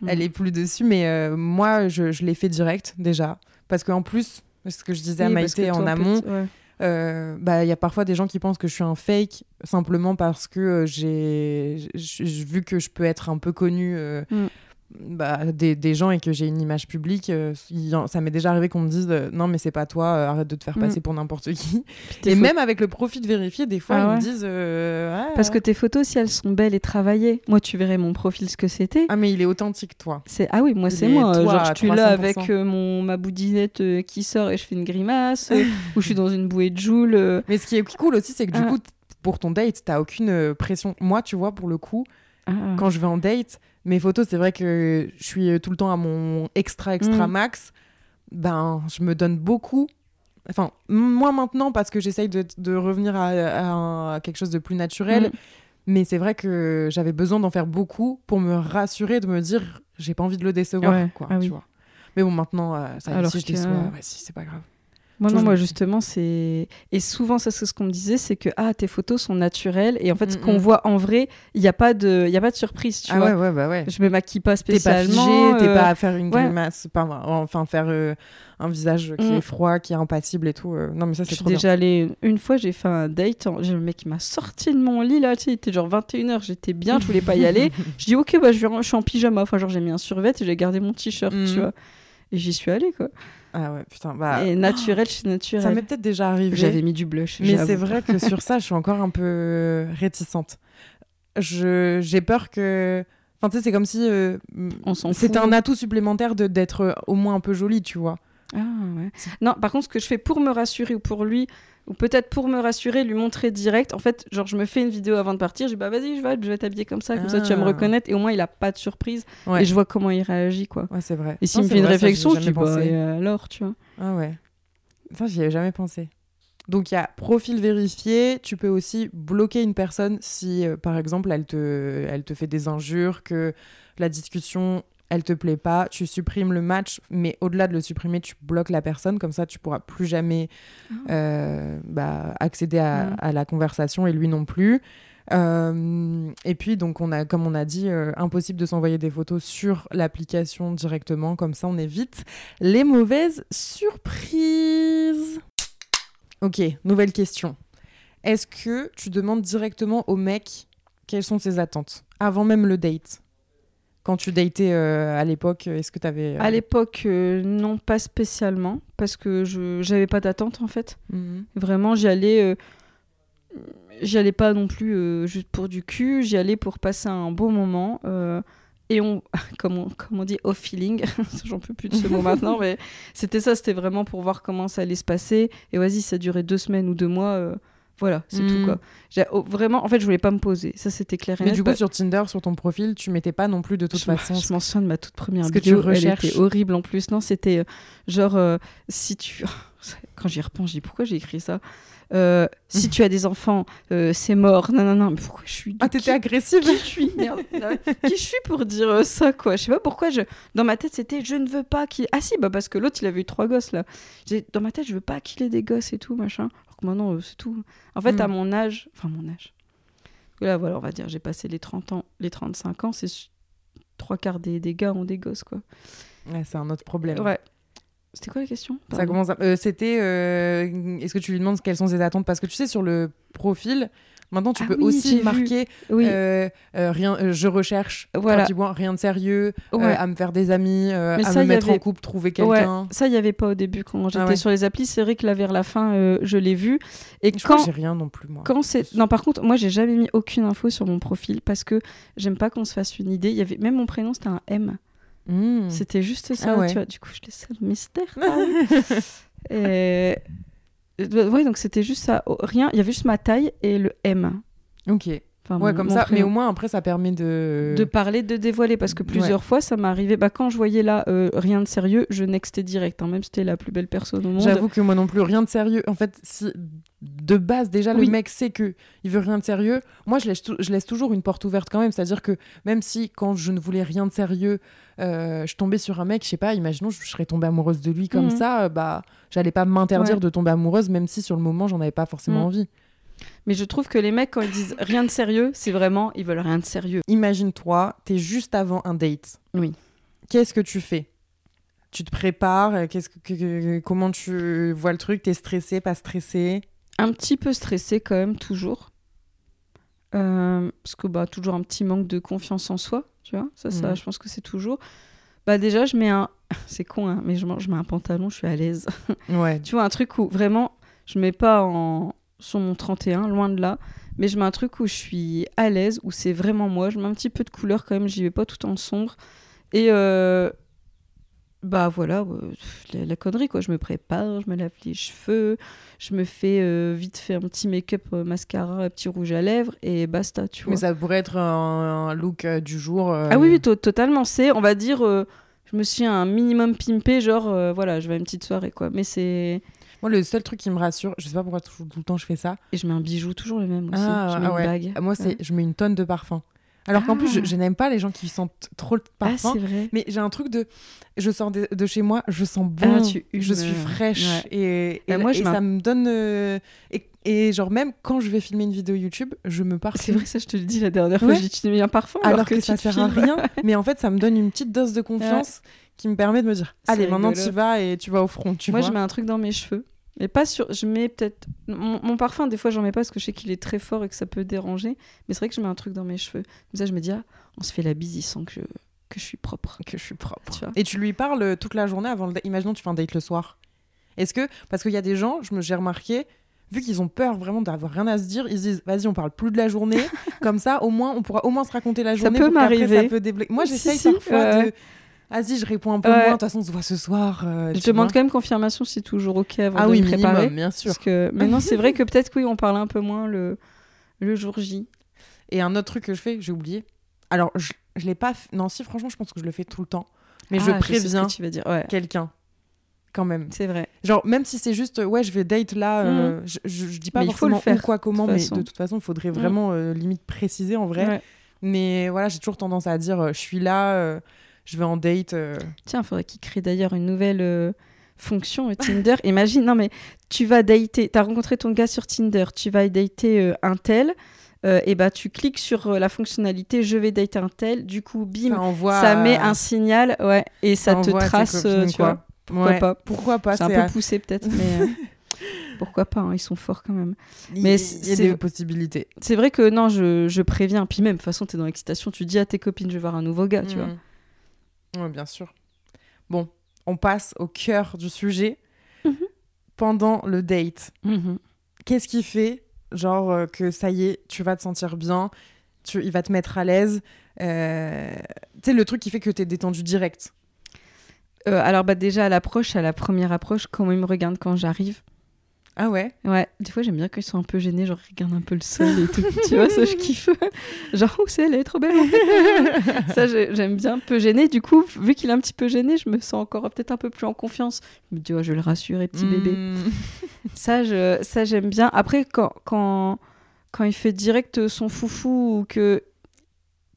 Elle Mm. est plus dessus, mais moi, je, je l'ai fait direct déjà. Parce qu'en plus, ce que je disais à Oui, Maïté en amont, peut- ouais. Euh, bah, il y a parfois des gens qui pensent que je suis un fake simplement parce que euh, j'ai vu que je peux être un peu connue euh, Mm. Bah, des, des gens et que j'ai une image publique. euh, ça m'est déjà arrivé qu'on me dise euh, non mais c'est pas toi, euh, arrête de te faire Mm. passer pour n'importe qui. Et même avec le profil vérifié, des fois Ah ils ouais me disent Ah, Parce que tes photos, si elles sont belles et travaillées, moi, tu verrais mon profil, ce que c'était. ah mais il est authentique toi. C'est ah oui moi c'est est moi toi genre je suis là 300%. avec mon ma boudinette qui sort et je fais une grimace ou je suis dans une bouée de joule. Mais ce qui est cool aussi, c'est que du Ah. coup pour ton date, t'as aucune pression. Moi, tu vois, pour le coup, Ah. quand je vais en date, mes photos, c'est vrai que je suis euh, tout le temps à mon extra extra Mm. max. Ben, je me donne beaucoup. Enfin, moi maintenant, parce que j'essaye de, de revenir à, à un- à quelque chose de plus naturel. Mm. Mais c'est vrai que j'avais besoin d'en faire beaucoup pour me rassurer, de me dire, j'ai pas envie de le décevoir. Ouais, Quoi, ah tu oui. vois. Mais bon, maintenant, euh, ça, Alors si je déçois, ouais, si, c'est pas grave. Moi, non, moi, justement, c'est. Et souvent, ça, c'est ce qu'on me disait, c'est que ah, tes photos sont naturelles. Et en fait, ce Mm, qu'on mm. voit en vrai, il n'y a, pas de... y a pas de surprise, tu ah vois. ouais, ouais, bah ouais. Je me maquille pas T'es pas spécialement. t'es euh, pas à faire une ouais. grimace, pas, enfin faire euh, un visage qui Mm. est froid, qui est impassible et tout. euh, Non, mais ça, c'est trop bien. déjà allée une fois, j'ai fait un date. en- J'ai le mec qui m'a sorti de mon lit là, tu sais, il était genre 21h, j'étais bien, je voulais pas y aller. Je dis ok, bah je, suis en pyjama. Enfin, genre j'ai mis un survêt et j'ai gardé mon t-shirt, tu vois. Et j'y suis allée quoi. Ah ouais, putain. Bah, Et naturel chez naturel. ça m'est peut-être déjà arrivé. J'avais mis du blush. Mais c'est vrai que sur ça, je suis encore un peu réticente. Je- J'ai peur que. Enfin, tu sais, c'est comme si euh, On s'en c'était fout. un atout supplémentaire de d'être au moins un peu jolie, tu vois. Ah ouais. Non, par contre, ce que je fais pour me rassurer ou pour lui, ou peut-être pour me rassurer, lui montrer direct. En fait, genre, je me fais une vidéo avant de partir, je dis bah vas-y, je vais, je vais t'habiller comme ça, comme ça tu vas me Ah. reconnaître, et au moins il a pas de surprise, Ouais. et je vois comment il réagit, quoi. Ouais, c'est vrai. Et s'il me fait une vrai, réflexion, je dis bah et alors, tu vois. Ah ouais. Ça, j'y avais jamais pensé. Donc, il y a profil vérifié. Tu peux aussi bloquer une personne si, euh, par exemple, elle te, elle te fait des injures, que la discussion, elle te plaît pas. Tu supprimes le match, mais au-delà de le supprimer, tu bloques la personne. Comme ça, tu pourras plus jamais euh, bah, accéder à, Mm. à la conversation et lui non plus. Euh, et puis, donc, on a, comme on a dit, euh, impossible de s'envoyer des photos sur l'application directement. Comme ça, on évite les mauvaises surprises. Ok, nouvelle question. Est-ce que tu demandes directement au mec quelles sont ses attentes avant même le date? Quand tu datais euh, à l'époque, est-ce que tu avais. À l'époque, euh, non, pas spécialement, parce que je j'avais pas d'attente en fait. Vraiment, j'y allais. euh, J'y allais pas non plus euh, juste pour du cul, j'y allais pour passer un beau moment. euh, et on, comme on, comme on dit, au feeling, j'en peux plus de ce mot maintenant, mais c'était ça, c'était vraiment pour voir comment ça allait se passer. Et vas-y, ça durait deux semaines ou deux mois, euh, voilà, c'est tout quoi. J'ai- oh, vraiment, en fait, je voulais pas me poser, ça c'était clair et Mais net. du coup, sur Tinder, sur ton profil, tu mettais pas non plus de toute je, façon. je m'en souviens de ma toute première ce que tu vidéo, elle recherches. était horrible en plus. Non, c'était euh, genre euh, si tu quand j'y repense, je dis pourquoi j'ai écrit ça? Euh, si tu as des enfants, c'est mort. Non, non, non, mais pourquoi je suis. Ah, qui- t'étais agressive qui je suis? Merde. qui je suis pour dire ça quoi? Je sais pas pourquoi je dans ma tête c'était je ne veux pas qu'il ah si bah parce que l'autre il avait eu trois gosses là J'ai- dans ma tête je veux pas qu'il ait des gosses et tout machin que maintenant euh, c'est tout en fait Mm. à mon âge enfin mon âge là voilà on va dire j'ai passé les 30 ans les 35 ans c'est trois quarts des, des gars ont des gosses quoi Ouais, c'est un autre problème. ouais c'était quoi la question? Ça commence à- euh, C'était. euh, Est-ce que tu lui demandes quelles sont ses attentes? Parce que tu sais, sur le profil, maintenant, tu Ah peux oui, aussi marquer oui euh, euh, rien, euh, je recherche, Voilà. vois, rien de sérieux, euh, Ouais. à me faire des amis, à ça, me mettre avait- en couple, trouver Ouais, quelqu'un. ça il y avait pas au début quand j'étais Ah ouais. sur les applis c'est vrai que là vers la fin je l'ai vu et Je quand j'ai rien non plus, moi. Quand c'est non par contre moi j'ai jamais mis aucune info sur mon profil parce que j'aime pas qu'on se fasse une idée. Il y avait même mon prénom c'était un M. Hmm. C'était juste ça. Ah ouais. Tu vois. Du coup je laissais le mystère. et... euh, Ouais donc c'était juste ça. Oh, rien. Il y avait juste ma taille et le M. Ok. Enfin, Ouais, mon- comme mon ça. Mais au moins, après, ça permet de. de parler, de dévoiler parce que plusieurs fois ça m'est arrivé. Bah quand je voyais là euh, rien de sérieux, je nextais direct. hein, même si c'était la plus belle personne au monde. J'avoue que moi non plus, rien de sérieux. En fait, si de base, déjà, Oui. le mec sait que il veut rien de sérieux, moi, je laisse, je laisse toujours une porte ouverte quand même. C'est-à-dire que même si, quand je ne voulais rien de sérieux, euh, je tombais sur un mec, je sais pas, imaginons, je, je serais tombée amoureuse de lui comme Mhm. ça, euh, bah, j'allais pas m'interdire Ouais. de tomber amoureuse, même si sur le moment, j'en avais pas forcément Mhm. envie. Mais je trouve que les mecs quand ils disent rien de sérieux, c'est vraiment ils veulent rien de sérieux. Imagine-toi, t'es juste avant un date. Oui. Qu'est-ce que tu fais? Tu te prépares euh, qu'est-ce que, que- que- Comment tu vois le truc? T'es stressé, pas stressé un petit peu stressé quand même toujours Euh, parce que bah toujours un petit manque de confiance en soi tu vois ça ça Mhm. je pense que c'est toujours bah déjà je mets un c'est con hein, mais je, mets- je mets un pantalon je suis à l'aise Ouais. tu vois un truc où vraiment je mets pas en sur mon 31 loin de là mais je mets un truc où je suis à l'aise où c'est vraiment moi je mets un petit peu de couleur quand même j'y vais pas tout en sombre et euh, bah voilà euh, la, la connerie quoi je me prépare je me lave les cheveux je me fais euh, vite fait un petit make-up euh, mascara un petit rouge à lèvres et basta tu vois Mais ça pourrait être un, un look euh, du jour. euh, ah oui, oui to- totalement c'est on va dire euh, je me suis un minimum pimpé genre euh, voilà je vais à une petite soirée quoi mais c'est Moi, le seul truc qui me rassure, je sais pas pourquoi tout, tout le temps je fais ça. et je mets un bijou toujours le même aussi Ah, je mets ah une ouais. bague Moi, c'est Ouais. je mets une tonne de parfum. Alors qu'en plus, je, Ah. je n'aime pas les gens qui sentent trop le ah parfum. c'est vrai mais j'ai un truc de. Je sors de, de chez moi, je sens bon. Ah, tu je suis fraîche. Ouais. Et, et, Bah, moi, et ça me donne. euh, et, et genre, même quand je vais filmer une vidéo YouTube, je me parfume. c'est vrai ça je te le dis la dernière fois Ouais. j'ai tu mets un parfum alors, que, tu ça te sert à rien. mais en fait, ça me donne une petite dose de confiance qui me permet de me dire Allez, maintenant tu vas et tu vas au front. Tu moi vois je mets un truc dans mes cheveux mais pas sur je mets peut-être mon, mon parfum des fois j'en mets pas parce que je sais qu'il est très fort et que ça peut déranger mais c'est vrai que je mets un truc dans mes cheveux comme ça je me dis ah on se fait la bise il sent que je que je suis propre que je suis propre. tu vois Et tu lui parles euh, toute la journée avant le. Imaginons tu fais un date le soir. Est-ce que parce qu'il y a des gens, je me j'ai remarqué, vu qu'ils ont peur vraiment d'avoir rien à se dire, ils se disent vas-y on parle plus de la journée, comme ça au moins on pourra au moins se raconter la journée. m'arriver. Ça peut débloquer. Moi Si, j'essaye si, parfois ouais. de ah si, je réponds un peu moins. De toute façon, on se voit ce soir. je demande quand même confirmation si c'est toujours ok avant ah de oui, me préparer. bien sûr. Parce que maintenant, c'est vrai que peut-être que oui, on parle un peu moins le, le jour J. Et un autre truc que je fais, j'ai oublié. Alors, je, je l'ai pas. Non, si, franchement, je pense que je le fais tout le temps. Mais je Ah, préviens. Ouais, quelqu'un. Quand même. c'est vrai. Genre, même si c'est juste, ouais, je vais date là, euh, je, je, je dis pas Mm. Mais il faut le forcément faire, quoi, comment, mais façon. de toute façon, il faudrait Mm. vraiment euh, limite préciser en vrai. Ouais. Mais voilà, j'ai toujours tendance à dire, euh, je suis là, euh, je vais en date. euh. Tiens, il faudrait qu'il crée d'ailleurs une nouvelle euh, fonction euh, Tinder. Imagine, non mais tu vas dater, tu as rencontré ton gars sur Tinder, tu vas dater un tel, et bah tu cliques sur la fonctionnalité je vais dater un tel, du coup bim, ça envoie. ça met un signal, ouais, et ça, te tes trace, copines, tu quoi. vois. Pourquoi Ouais, pas Pourquoi pas C'est un peu poussé peut-être, mais pourquoi pas, hein, ils sont forts quand même. Il mais il y a des possibilités. C'est vrai que non, je, je préviens, puis même, de toute façon, tu es dans l'excitation, tu dis à tes copines, je vais voir un nouveau gars, tu vois. Ouais, bien sûr. Bon, on passe au cœur du sujet. Mhm. Pendant le date, Mhm. qu'est-ce qui fait, genre, euh, que ça y est, tu vas te sentir bien, tu, il va te mettre à l'aise euh, Tu sais, le truc qui fait que tu es détendu direct? Euh, alors bah déjà à l'approche, à la première approche, comment ils me regardent quand j'arrive? Ah ouais? Ouais, des fois j'aime bien quand ils sont un peu gênés, genre ils regardent un peu le sol et tout. tu vois, ça je kiffe. genre, oh, c'est elle, est trop belle. en fait? ça j'ai- j'aime bien un peu gêné. Du coup, vu qu'il est un petit peu gêné, je me sens encore peut-être un peu plus en confiance. Je me dis, oh, je vais le rassurer, petit bébé. Mm. Ça, je, ça j'aime bien. Après, quand, quand, quand il fait direct son foufou ou que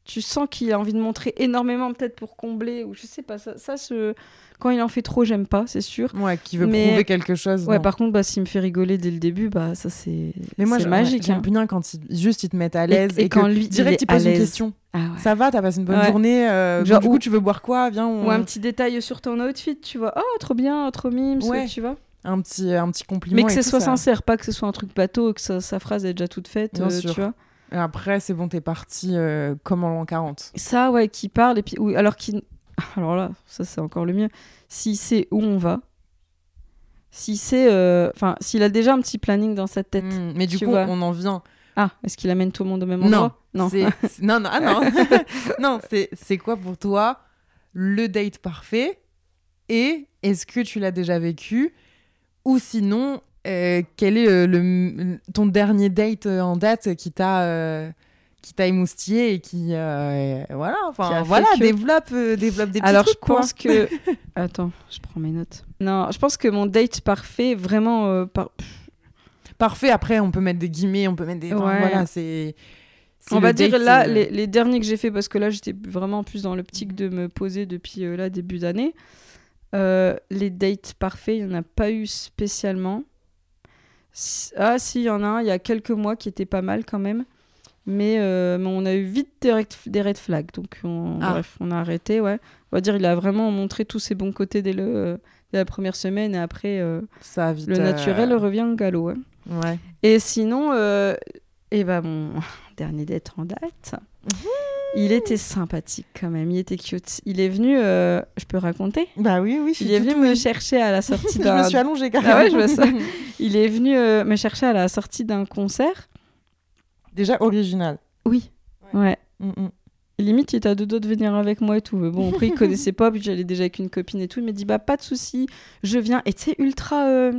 tu sens qu'il a envie de montrer énormément peut-être pour combler ou je sais pas, ça, ça je- quand il en fait trop, j'aime pas, c'est sûr. Ouais, qui veut Mais- prouver quelque chose. Ouais, non. par contre, bah, s'il me fait rigoler dès le début, bah ça c'est Mais moi, magique. j'aime hein. bien quand juste ils te mettent à l'aise et et, quand que lui, il direct est il pose une question. Ah ouais. Ça va, t'as passé une bonne Ouais. journée. euh, Genre, du coup, ou- tu veux boire quoi? Viens, on- Ou un petit détail sur ton outfit, tu vois. Oh, trop bien, trop mime, Ouais. tu vois. un petit, un petit compliment. Mais que ce soit ça- sincère, pas que ce soit un truc bateau, que sa, sa phrase est déjà toute faite, euh, tu vois. Et après, c'est bon, t'es parti euh, comme en l'an 40. Ça, ouais, qui parle, et puis, ou, alors qu'il. Alors là, ça c'est encore le mieux. S'il sait où on va, s'il sait. euh, Enfin, s'il a déjà un petit planning dans sa tête. Mm, mais du coup, vois. on en vient. Ah, est-ce qu'il amène tout le monde au même Non. endroit? Non. C'est- c'est- non, non, ah non. non, c'est c'est quoi pour toi le date parfait Et est-ce que tu l'as déjà vécu Ou sinon, euh, quel est euh, le, ton dernier date en date qui t'a qui t'a émoustillé et qui euh, voilà enfin voilà que- développe euh, développe des petits Alors, trucs je quoi. pense que. Attends, je prends mes notes. Non, je pense que mon date parfait, vraiment. euh, par- parfait après on peut mettre des guillemets on peut mettre des enfin, voilà c'est On va dire là, les, les derniers que j'ai fait, parce que là, j'étais vraiment plus dans l'optique de me poser depuis là, début d'année. Les dates parfaits, il n'y en a pas eu spécialement. Ah, si, il y en a un, il y a quelques mois qui était pas mal quand même. Mais, euh, mais on a eu vite des red, des red flags. Donc, on, Ah. bref, on a arrêté, ouais. On va dire, il a vraiment montré tous ses bons côtés dès, le, dès la première semaine. Et après, euh, ça a vite le euh, naturel revient au galop. ouais. ouais Et sinon, euh, eh ben mon dernier date en date, il était sympathique quand même, il était cute. Il est venu, je peux raconter? Bah oui oui je suis Il est venu me chercher à la sortie je d'un... me suis allongée carrément Ah ouais, je vois ça. Il est venu me chercher à la sortie d'un concert. Déjà original Oui. Ouais. Mm, mm. Limite, il était à deux doigts de venir avec moi et tout. Mais bon, après, il connaissait pas, puis j'allais déjà avec une copine et tout. Il m'a dit, bah, pas de souci, je viens. Et tu sais, ultra. euh,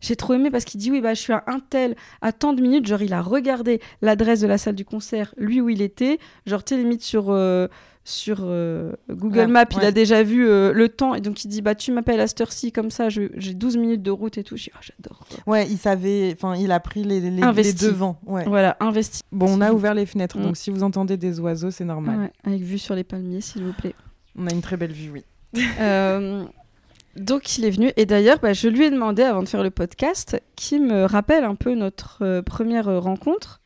J'ai trop aimé parce qu'il dit, oui, bah, je suis à un tel, à tant de minutes. Genre, il a regardé l'adresse de la salle du concert, lui où il était. Genre, tu sais, limite sur. euh, sur euh, Google Ouais, Maps, il a déjà vu euh, le temps et donc il dit bah tu m'appelles à cette heure-ci comme ça j'ai 12 minutes de route et tout. J'ai dit, oh, j'adore. ouais il savait enfin il a pris les, les, les devants ouais Voilà, investi. bon on a ouvert les fenêtres donc si vous entendez des oiseaux c'est normal avec vue sur les palmiers s'il vous plaît. on a une très belle vue oui Euh, donc il est venu et d'ailleurs bah, je lui ai demandé avant de faire le podcast qui me rappelle un peu notre euh, première euh, rencontre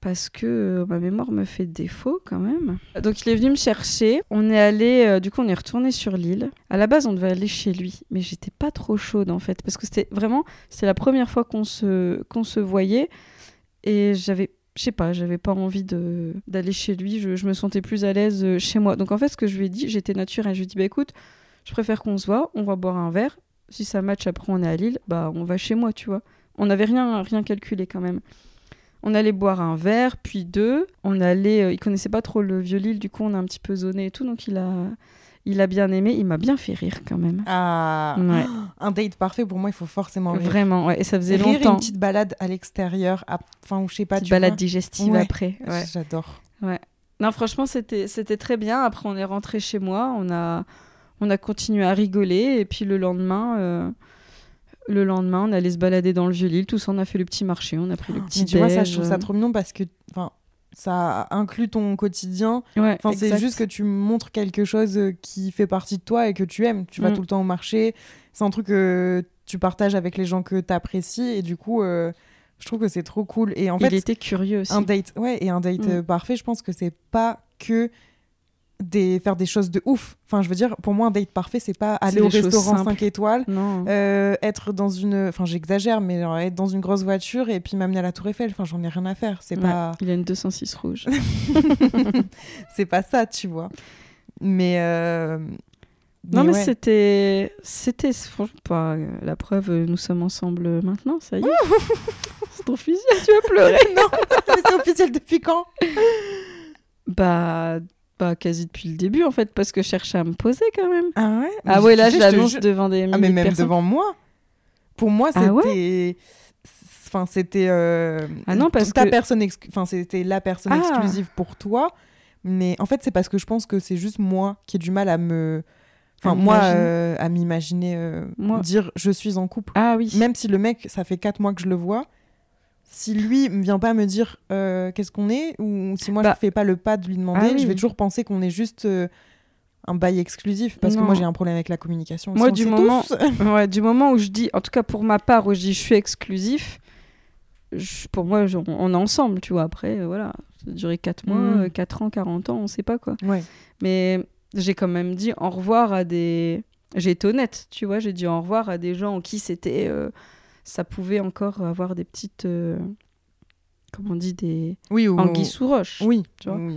parce que euh, ma mémoire me fait défaut quand même. Donc il est venu me chercher, on est allé du coup on est retourné sur l'île. À la base on devait aller chez lui mais j'étais pas trop chaude en fait parce que c'était vraiment c'est la première fois qu'on se qu'on se voyait et j'avais je sais pas, j'avais pas envie de d'aller chez lui, je, je me sentais plus à l'aise chez moi. Donc en fait, ce que je lui ai dit, j'étais naturelle. Je lui ai dit, bah écoute, je préfère qu'on se voit, on va boire un verre. Si ça match après on est à Lille, bah on va chez moi, tu vois. On n'avait rien, rien calculé quand même. On allait boire un verre, puis deux. On allait, euh, il connaissait pas trop le violil, du coup on a un petit peu zoné et tout, donc il a, il a bien aimé. Il m'a bien fait rire quand même. Ah, Ouais. un date parfait pour moi, il faut forcément rire. Vraiment, ouais. Et ça faisait Rire longtemps. une petite balade à l'extérieur, à- enfin, ou je sais pas, Petite tu balade vois. digestive Ouais. après. Ouais. J'adore. Non, franchement, c'était c'était très bien. Après, on est rentré chez moi, on a on a continué à rigoler et puis le lendemain. euh, Le lendemain, on allait se balader dans le Vieux-Lille, tous on a fait le petit marché, on a pris le petit Mais tu vois, ça, je trouve ça trop mignon parce que, enfin, ça inclut ton quotidien. Ouais, Enfin, c'est juste que tu montres quelque chose euh, qui fait partie de toi et que tu aimes. Tu vas Mm. tout le temps au marché. C'est un truc que tu partages avec les gens que tu apprécies. Et du coup, euh, je trouve que c'est trop cool. Et en Il fait, était curieux aussi. un date, ouais, et un date Mm. euh, parfait, je pense que c'est pas que des faire des choses de ouf. Enfin, je veux dire, pour moi, un date parfait, c'est pas aller au restaurant simples. 5 étoiles. Euh, être dans une enfin j'exagère mais genre, être dans une grosse voiture et puis m'amener à la tour Eiffel enfin j'en ai rien à faire c'est Ouais, pas Il a une 206 rouge. c'est pas ça tu vois mais euh, non, mais ouais. c'était. C'était. Franchement, pas euh, la preuve, euh, nous sommes ensemble maintenant, ça y est. C'est fusil, tu vas pleurer. non mais c'est officiel depuis quand? Bah. Bah, quasi depuis le début, en fait, parce que je cherchais à me poser quand même. ah ouais? Ah ouais, là, je te l'annonce devant des ah mais même personnes. devant moi pour moi c'était Ah ouais? enfin c'était euh, Ah non, parce ta que- personne enfin c'était la personne Ah. exclusive pour toi mais en fait c'est parce que je pense que c'est juste moi qui ai du mal à me enfin À moi euh, à m'imaginer euh, dire je suis en couple Ah oui. Même si le mec, ça fait 4 mois que je le vois, si lui me vient pas me dire euh, qu'est-ce qu'on est, ou si moi Bah. je fais pas le pas de lui demander, Ah oui. je vais toujours penser qu'on est juste euh, un bail exclusif. Parce que moi j'ai un problème avec la communication. Moi, du moment-. Ouais, du moment où je dis, en tout cas pour ma part, où je dis je suis exclusif, je- pour moi, je- on est ensemble, tu vois. Après, euh, voilà, ça a duré 4 mois, Mm. euh, 4 ans, 40 ans, on sait pas quoi. ouais. Mais j'ai quand même dit au revoir à des. J'ai été honnête, tu vois, j'ai dit au revoir à des gens en qui c'était. euh, Ça pouvait encore avoir des petites. euh, Comment on dit Des Oui, ou, anguilles sous roche. oui, tu vois. oui.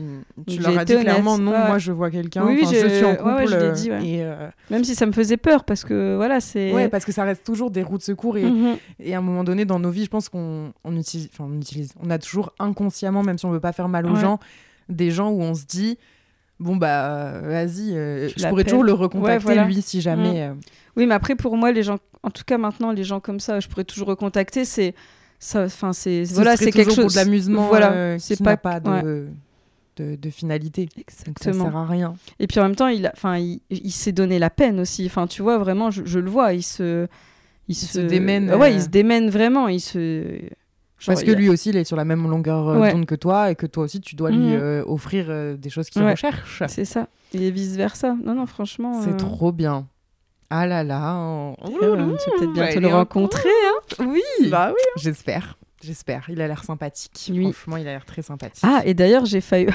Tu leur as dit clairement non, moi je vois quelqu'un, Oui, je suis en couple. ouais, je dit, ouais. et, euh, Même si ça me faisait peur, parce que voilà, c'est. ouais, parce que ça reste toujours des roues de secours et, Mhm. Et à un moment donné, dans nos vies, je pense qu'on on utilise, enfin, on utilise, on a toujours inconsciemment, même si on veut pas faire mal aux gens, des gens où on se dit, bon bah, euh, vas-y, euh, je pourrais l'appelles. toujours le recontacter Ouais, voilà. lui si jamais. euh, Oui, mais après, pour moi, les gens, en tout cas maintenant, les gens comme ça, je pourrais toujours recontacter. C'est ça, enfin, c'est ce voilà, c'est quelque chose pour de l'amusement, Voilà, euh, c'est qui pas n'a pas de, ouais. de, de finalité. Donc ça Exactement. sert à rien. Et puis en même temps, il, a- enfin, il, il s'est donné la peine aussi. Enfin, tu vois, vraiment, je, je le vois, il se, il, se démène, Ouais, euh. il se démène vraiment. Il se. Genre, Parce que a- lui aussi, il est sur la même longueur euh, Ouais. d'onde que toi et que toi aussi, tu dois lui Mhm. euh, offrir euh, des choses qu'il Ouais. recherche. C'est ça. Et vice versa. Non, non, franchement. C'est euh, trop bien. Ah là là. on- euh, tu vas peut-être bientôt le rencontrer. Hein Oui. bah oui. J'espère. J'espère. Il a l'air sympathique. Oui. Franchement, il a l'air très sympathique. Ah, et d'ailleurs, j'ai failli.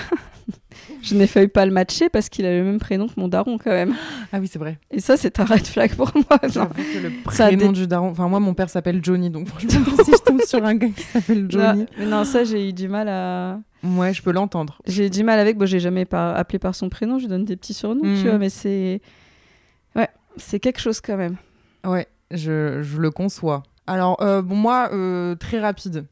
je n'ai failli pas le matcher parce qu'il a le même prénom que mon daron quand même. Ah oui, c'est vrai. Et ça, c'est un red flag pour moi. Non. Que le prénom dé- du daron. Enfin, moi, mon père s'appelle Johnny, donc franchement, si je tombe sur un gars qui s'appelle Johnny, Non, mais non, ça, j'ai eu du mal à. ouais, je peux l'entendre. J'ai eu du mal avec. Bon, j'ai jamais par... appelé par son prénom, je lui donne des petits surnoms, Mhm. tu vois, mais c'est. Ouais, c'est quelque chose quand même. Ouais, je, je le conçois. Alors, euh, bon, moi, euh, très rapide.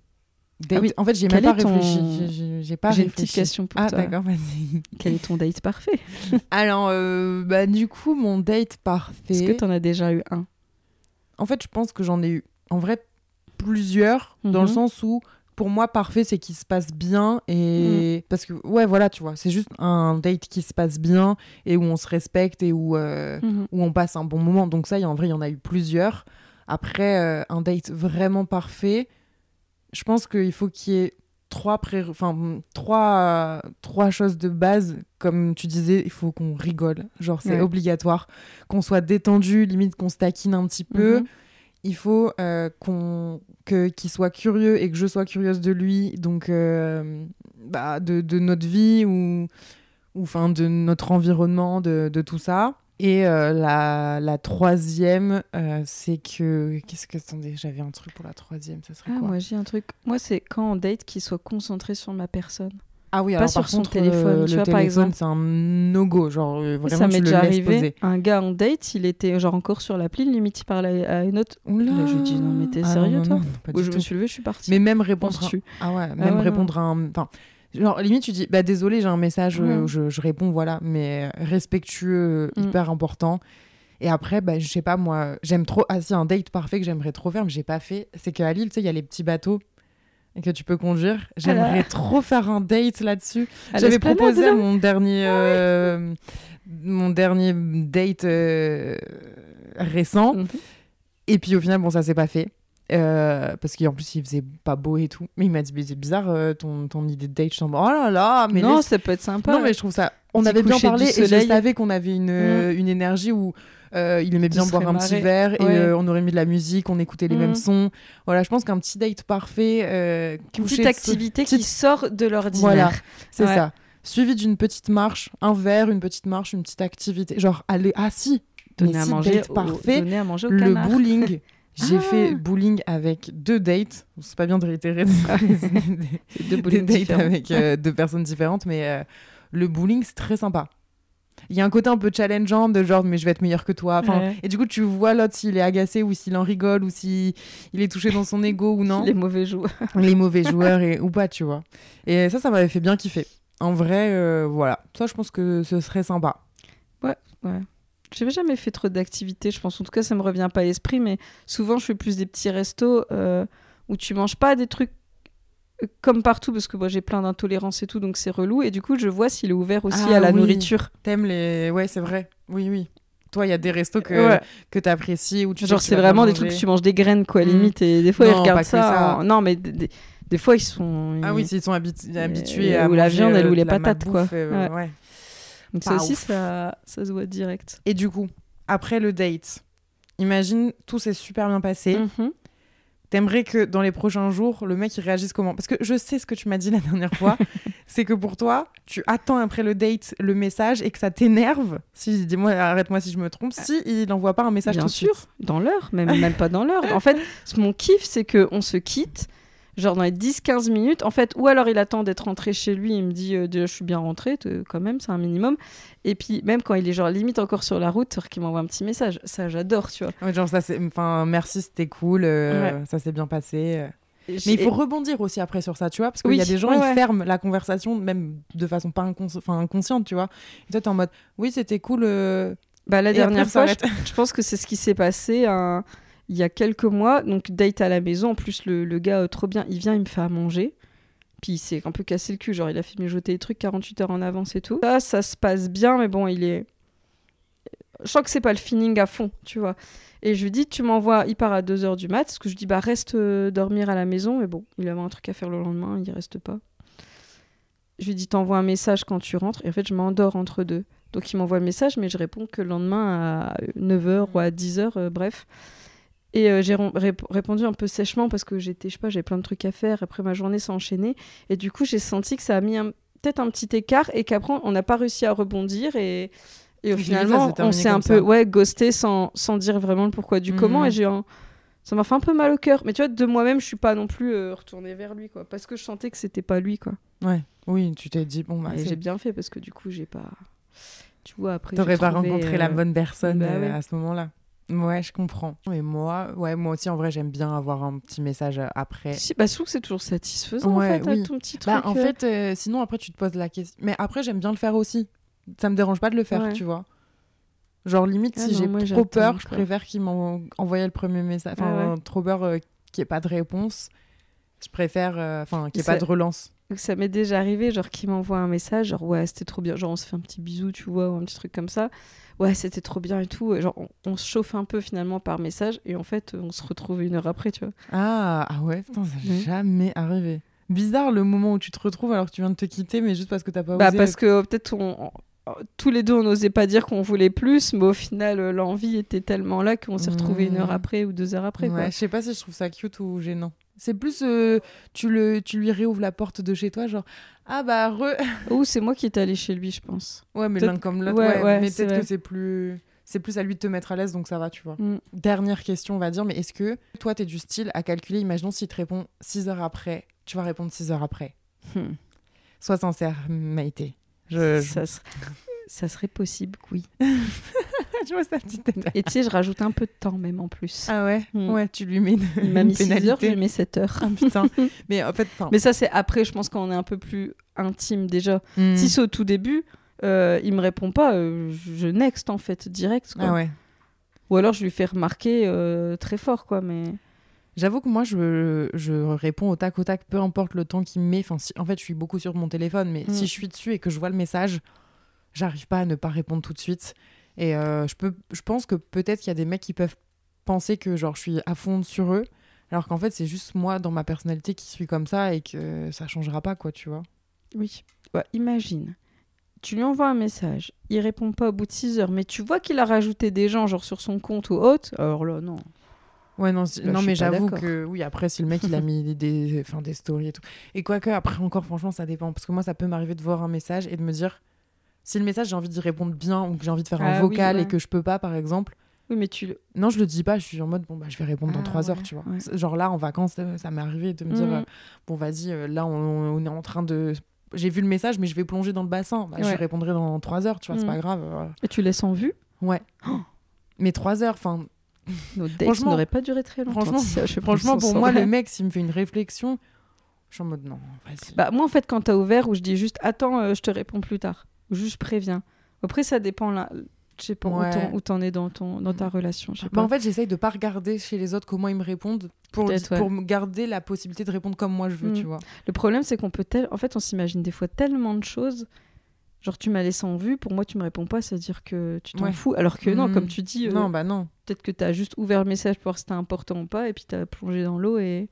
Date- Ah oui. En fait, j'ai même pas ton- réfléchi. J'ai- pas une petite question pour Ah, toi. d'accord, vas-y. Quel est ton date parfait Alors, euh, bah, du coup, mon date parfait. Est-ce que t'en as déjà eu un? En fait, je pense que j'en ai eu en vrai plusieurs, dans le Mhm. sens où pour moi, parfait, c'est qu'il se passe bien. Et Mm. parce que, ouais, voilà, tu vois, c'est juste un date qui se passe bien et où on se respecte et où, euh, Mhm. où on passe un bon moment. Donc, ça, y- en vrai, il y en a eu plusieurs. Après, euh, un date vraiment parfait, je pense qu'il faut qu'il y ait trois, pré- enfin, trois, trois choses de base. Comme tu disais, il faut qu'on rigole. Genre, c'est Ouais. obligatoire. Qu'on soit détendu, limite qu'on se taquine un petit peu Mhm. il faut euh, qu'on que qu'il soit curieux et que je sois curieuse de lui donc euh, bah, de, de notre vie ou ou enfin de notre environnement de, de tout ça et euh, la, la troisième euh, c'est que qu'est-ce que attendez j'avais un truc pour la troisième ça serait Ah, quoi moi j'ai un truc. Moi, c'est quand on date qu'il soit concentré sur ma personne. Ah oui, pas alors sur par son contre, téléphone, euh, tu le vois, par téléphone, exemple. c'est un no-go. Genre, vraiment, ça m'est le déjà arrivé. Un gars en date, il était genre encore sur l'appli, limite il parlait à une autre. Oula. Là, je lui dis, non, mais t'es Ah sérieux, non, toi non, pas Où je tout. me suis levée, je suis partie. Mais même répondre. Pense-tu Ah ouais, Ah même ouais, répondre à un. Enfin, genre, limite, tu dis, bah désolé, j'ai un message, euh, Ouais. je, je réponds, voilà, mais respectueux, Mm. hyper important. Et après, bah, je sais pas, moi, j'aime trop. Ah, si, un date parfait que j'aimerais trop faire, mais j'ai pas fait, c'est qu'à Lille, tu sais, il y a les petits bateaux et que tu peux conduire. J'aimerais trop faire un date là-dessus. J'avais proposé à mon dernier, euh, mon dernier date euh, récent. Mhm. Et puis au final, bon, ça s'est pas fait. Euh, parce qu'en plus, il faisait pas beau et tout. Mais il m'a dit, mais c'est bizarre euh, ton, ton idée de date. Je suis en oh là là, mais non, laisse- ça peut être sympa. non, mais je trouve ça. On avait bien parlé et je savais qu'on avait une, euh, une énergie où euh, il aimait bien boire un petit verre et Ouais. on aurait mis de la musique, on écoutait les mêmes sons. Voilà, je pense qu'un petit date parfait. Une petite activité qui sort de l'ordinaire. Voilà, c'est Ouais. ça. Suivi d'une petite marche, un verre, une petite marche, une petite activité. Genre, aller. Ah si, Donner à manger, date au, parfait, donner à manger au le canard. bowling. J'ai Ah. fait bowling avec deux dates. C'est pas bien de réitérer des, C'est deux des bowling dates avec euh, deux personnes différentes, mais euh, le bowling, c'est très sympa. Il y a un côté un peu challengeant de genre, mais je vais être meilleur que toi. Enfin, Ouais. Et du coup, tu vois l'autre s'il est agacé ou s'il en rigole ou s'il il est touché dans son ego ou non. Les mauvais joueurs. Les mauvais joueurs et, ou pas, tu vois. Et ça, ça m'avait fait bien kiffer. En vrai, euh, voilà. Ça, je pense que ce serait sympa. Ouais. J'ai jamais fait trop d'activités, je pense. En tout cas, ça me revient pas à l'esprit, mais souvent, je fais plus des petits restos euh, où tu manges pas des trucs euh, comme partout, parce que moi, j'ai plein d'intolérances et tout, donc c'est relou. Et du coup, je vois s'il est ouvert aussi Ah à la oui. nourriture. T'aimes les. Ouais, c'est vrai. Oui, oui. Toi, il y a des restos que, Ouais. que t'apprécies où tu Genre, que c'est vraiment des trucs où tu manges des graines, quoi, Mm. limite. Et des fois, Non, ils regardent que ça. ça. en- Non, mais des, fois, ils sont. Ah oui, ils- s'ils sont habitu- habitués Et- à. ou la viande, elle, euh, ou les de la patates, quoi. euh, ouais. Donc, ça aussi, ça, ça se voit direct. Et du coup, après le date, imagine tout s'est super bien passé. Mhm. T'aimerais que dans les prochains jours, le mec il réagisse comment? Parce que je sais ce que tu m'as dit la dernière fois, c'est que pour toi, tu attends après le date le message et que ça t'énerve. Si, dis-moi, arrête-moi si je me trompe. Si il n'envoie pas un message Bien tout sûr, suite. dans l'heure, même, même pas dans l'heure. En fait, ce- mon kiff, c'est qu'on se quitte, genre dans les 10-15 minutes, en fait, ou alors il attend d'être rentré chez lui, il me dit euh, déjà je suis bien rentré, quand même, c'est un minimum. Et puis même quand il est genre limite encore sur la route, qu'il m'envoie un petit message, ça j'adore, tu vois. Ouais, genre ça, c'est, enfin, merci, c'était cool, euh, ça s'est bien passé. Mais il faut rebondir aussi après sur ça, tu vois, parce qu'il Oui, y a des gens ouais, ouais. ferment la conversation même de façon pas incons- enfin, inconsciente, tu vois. Et toi t'es en mode, oui c'était cool. euh, Bah, la Et dernière fois, je, pense que c'est ce qui s'est passé il y a quelques mois. Donc, date à la maison. En plus, le, le gars, euh, trop bien, il vient, il me fait à manger. Puis, il s'est un peu cassé le cul. Genre, il a fait mijoter les trucs 48 heures en avance et tout. Ça, ça se passe bien, mais bon, il est. Je sens que c'est pas le feeling à fond, tu vois. Et je lui dis, tu m'envoies, il part à 2h du mat. Parce que je dis, bah, reste euh, dormir à la maison. Mais bon, il avait un truc à faire le lendemain, il reste pas. Je lui dis, t'envoies un message quand tu rentres. Et en fait, je m'endors entre deux. Donc il m'envoie le message, mais je réponds que le lendemain à 9h ou à 10h, euh, bref. Et euh, j'ai répondu un peu sèchement parce que j'étais, je sais pas, j'avais plein de trucs à faire. Après ma journée s'est enchaînée. Et du coup, j'ai senti que ça a mis peut-être un petit écart et qu'après, on n'a pas réussi à rebondir. Et, finalement, on s'est un peu ouais, ghosté sans, sans dire vraiment le pourquoi du comment. Mhm. Et j'ai un- Ça m'a fait un peu mal au cœur. Mais tu vois, de moi-même, je suis pas non plus euh, retournée vers lui, quoi. Parce que je sentais que c'était pas lui, quoi. Ouais, oui, tu t'es dit, bon, bah, j'ai bien fait parce que du coup, j'ai pas. Tu vois, après. T'aurais pas rencontré la euh, bonne personne bah ouais. à ce moment-là. Ouais, je comprends. Et moi, ouais, moi aussi, en vrai, j'aime bien avoir un petit message après. Si, bah, je trouve que c'est toujours satisfaisant Ouais, en fait, oui. ton petit truc. Bah, en euh. fait, euh, sinon, après, tu te poses la question. Mais après, j'aime bien le faire aussi. Ça me dérange pas de le faire, Ouais. tu vois. Genre, limite, Ah si j'ai trop peur, je préfère qu'il m'envoie le premier message. Enfin, Ah ouais. trop peur euh, qu'il n'y ait pas de réponse. Je préfère euh, enfin qu'il n'y ait pas de relance. Donc, ça m'est déjà arrivé, genre, qu'il m'envoie un message, genre, ouais, c'était trop bien. Genre, on se fait un petit bisou, tu vois, ou un petit truc comme ça. Ouais, c'était trop bien et tout. Et genre, on, on se chauffe un peu finalement par message, et en fait, on se retrouve une heure après, tu vois. Ah, ah ouais, putain, ça n'est jamais arrivé. Bizarre le moment où tu te retrouves alors que tu viens de te quitter, mais juste parce que t'as pas Bah, osé. parce que peut-être on. on- Tous les deux, on n'osait pas dire qu'on voulait plus, mais au final, euh, l'envie était tellement là qu'on s'est retrouvés une heure Mhm. après ou deux heures après. Ouais, je sais pas si je trouve ça cute ou gênant. C'est plus, euh, tu, le, tu lui réouvres la porte de chez toi, genre, ah bah, re. Ou c'est moi qui étais allée chez lui, je pense. Ouais, mais l'un comme l'autre, ouais, ouais, ouais, mais peut-être que c'est plus. C'est plus à lui de te mettre à l'aise, donc ça va, tu vois. Mm. Dernière question, on va dire, mais est-ce que toi, t'es du style à calculer, imaginons s'il te répond 6 heures après, tu vas répondre 6 heures après? Hmm. Sois sincère, Maïté. Je, Ça, serait... ça serait possible, oui. je vois sa petite tête. Et tu sais, je rajoute un peu de temps même en plus. Ah ouais? Mm. Ouais, tu lui mets une, Il m'a mis 6 heures, je lui mets 7 heures. Ah putain. Mais en fait, enfin. Mais ça, c'est après, je pense qu'on est un peu plus intime déjà. hmm. Si c'est au tout début, euh, il me répond pas, euh, je next en fait, direct. Quoi. Ah ouais. Ou alors je lui fais remarquer euh, très fort, quoi. Mais J'avoue que moi, je, je réponds au tac au tac, peu importe le temps qu'il me met. Enfin, si- en fait, je suis beaucoup sur mon téléphone, mais si je suis dessus et que je vois le message, j'arrive pas à ne pas répondre tout de suite. Et euh, je, peux, je pense que peut-être qu'il y a des mecs qui peuvent penser que genre, je suis à fond sur eux, alors qu'en fait, c'est juste moi, dans ma personnalité, qui suis comme ça et que ça changera pas, quoi, tu vois. oui. Ouais, imagine. Tu lui envoies un message, il répond pas au bout de 6 heures, mais tu vois qu'il a rajouté des gens, genre sur son compte ou autre. Alors là, non. Ouais, non, Là, non mais j'avoue que oui, après, si le mec il a mis des, des, enfin, des stories et tout. Et quoique, après, encore, franchement, ça dépend. Parce que moi, ça peut m'arriver de voir un message et de me dire, si le message, j'ai envie d'y répondre bien ou que j'ai envie de faire un Ah oui, vocal et que je peux pas, par exemple, Oui, mais tu le. non, je le dis pas, je suis en mode, bon, bah, je vais répondre dans Ah, trois heures, tu vois. ouais. Genre là, en vacances, euh, ça m'est arrivé de me dire, Mhm. euh, bon, vas-y, euh, là, on, on est en train de. J'ai vu le message, mais je vais plonger dans le bassin. Bah, Je répondrai dans trois heures, tu vois, c'est Mhm. pas grave. euh, Et tu laisses en vue Ouais. Mais trois heures, enfin, Nos dates Franchement- n'auraient pas duré très longtemps. franchement, ça, je franchement, pour moi, le mec, s'il me fait une réflexion, je suis en mode non, vas-y. Bah, moi, en fait, quand t'as ouvert, où je dis juste attends, euh, je te réponds plus tard. Ou juste préviens. Après, ça dépend là. Je sais pas où Ouais. t'en- où t'en es dans, ton, dans ta relation. Bah, pas. en fait, j'essaye de pas regarder chez les autres comment ils me répondent pour, ouais. garder la possibilité de répondre comme moi je veux, Mm. tu vois. Le problème, c'est qu'on peut tel... En fait, on s'imagine des fois tellement de choses. Genre, tu m'as laissé en vue, pour moi, tu me réponds pas, c'est-à-dire que tu t'en Ouais. fous. Alors que non, comme tu dis, euh, Non, bah non. peut-être que t'as juste ouvert le message pour voir si c'était important ou pas, et puis t'as plongé dans l'eau et.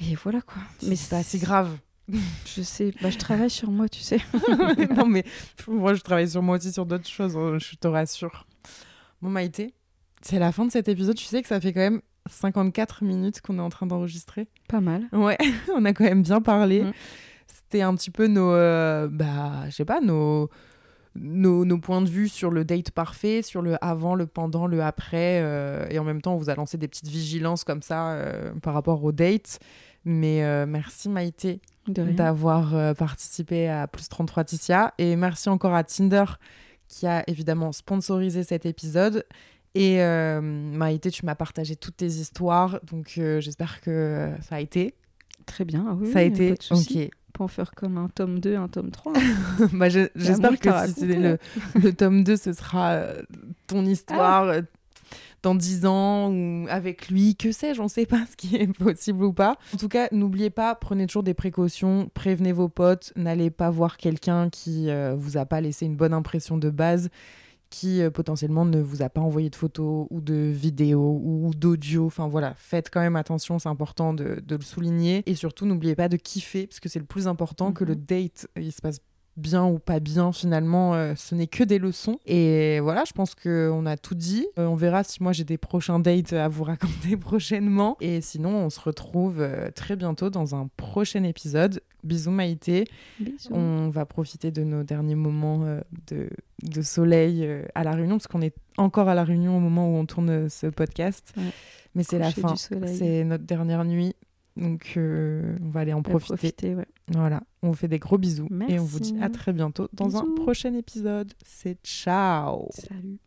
Et voilà quoi. Mais c'est pas si grave. Je sais, bah, je travaille sur moi, tu sais. non, mais moi, je travaille sur moi aussi sur d'autres choses, hein, je te rassure. Bon, Maïté, c'est la fin de cet épisode. Tu sais que ça fait quand même 54 minutes qu'on est en train d'enregistrer. Pas mal. Ouais, on a quand même bien parlé. Mhm. C'était un petit peu nos, euh, bah, je sais pas, nos, nos, nos points de vue sur le date parfait, sur le avant, le pendant, le après. euh, et en même temps, on vous a lancé des petites vigilances comme ça euh, par rapport au date. Mais euh, merci Maïté d'avoir euh, participé à Plus 33 Ticia. Et merci encore à Tinder qui a évidemment sponsorisé cet épisode. Et euh, Maïté, tu m'as partagé toutes tes histoires, donc j'espère que ça a été. Très bien. ah oui, ça a été Pas de ok. Peut en faire comme un tome 2, un tome 3. bah, j'espère que si c'est raconté. le, le tome 2, ce sera ton histoire Ah. Euh, dans 10 ans ou avec lui, que sais-je, on sait pas ce qui est possible ou pas. En tout cas, n'oubliez pas, prenez toujours des précautions, prévenez vos potes, n'allez pas voir quelqu'un qui euh, vous a pas laissé une bonne impression de base qui euh, potentiellement ne vous a pas envoyé de photos ou de vidéos ou d'audio. Enfin voilà, faites quand même attention, c'est important de, de le souligner. Et surtout, n'oubliez pas de kiffer, parce que c'est le plus important, que Mhm. le date, il se passe bien ou pas bien, finalement, euh, ce n'est que des leçons. Et voilà, je pense qu'on a tout dit. Euh, on verra si moi j'ai des prochains dates à vous raconter prochainement. Et sinon, on se retrouve euh, très bientôt dans un prochain épisode. Bisous Maïté. Bisous. On va profiter de nos derniers moments de, de soleil à La Réunion, parce qu'on est encore à La Réunion au moment où on tourne ce podcast. Ouais. Mais c'est la fin. C'est notre dernière nuit. Donc, euh, on va aller en profiter. profiter, ouais. Voilà, on vous fait des gros bisous et on vous dit Merci. à très bientôt dans un prochain épisode. C'est ciao Salut.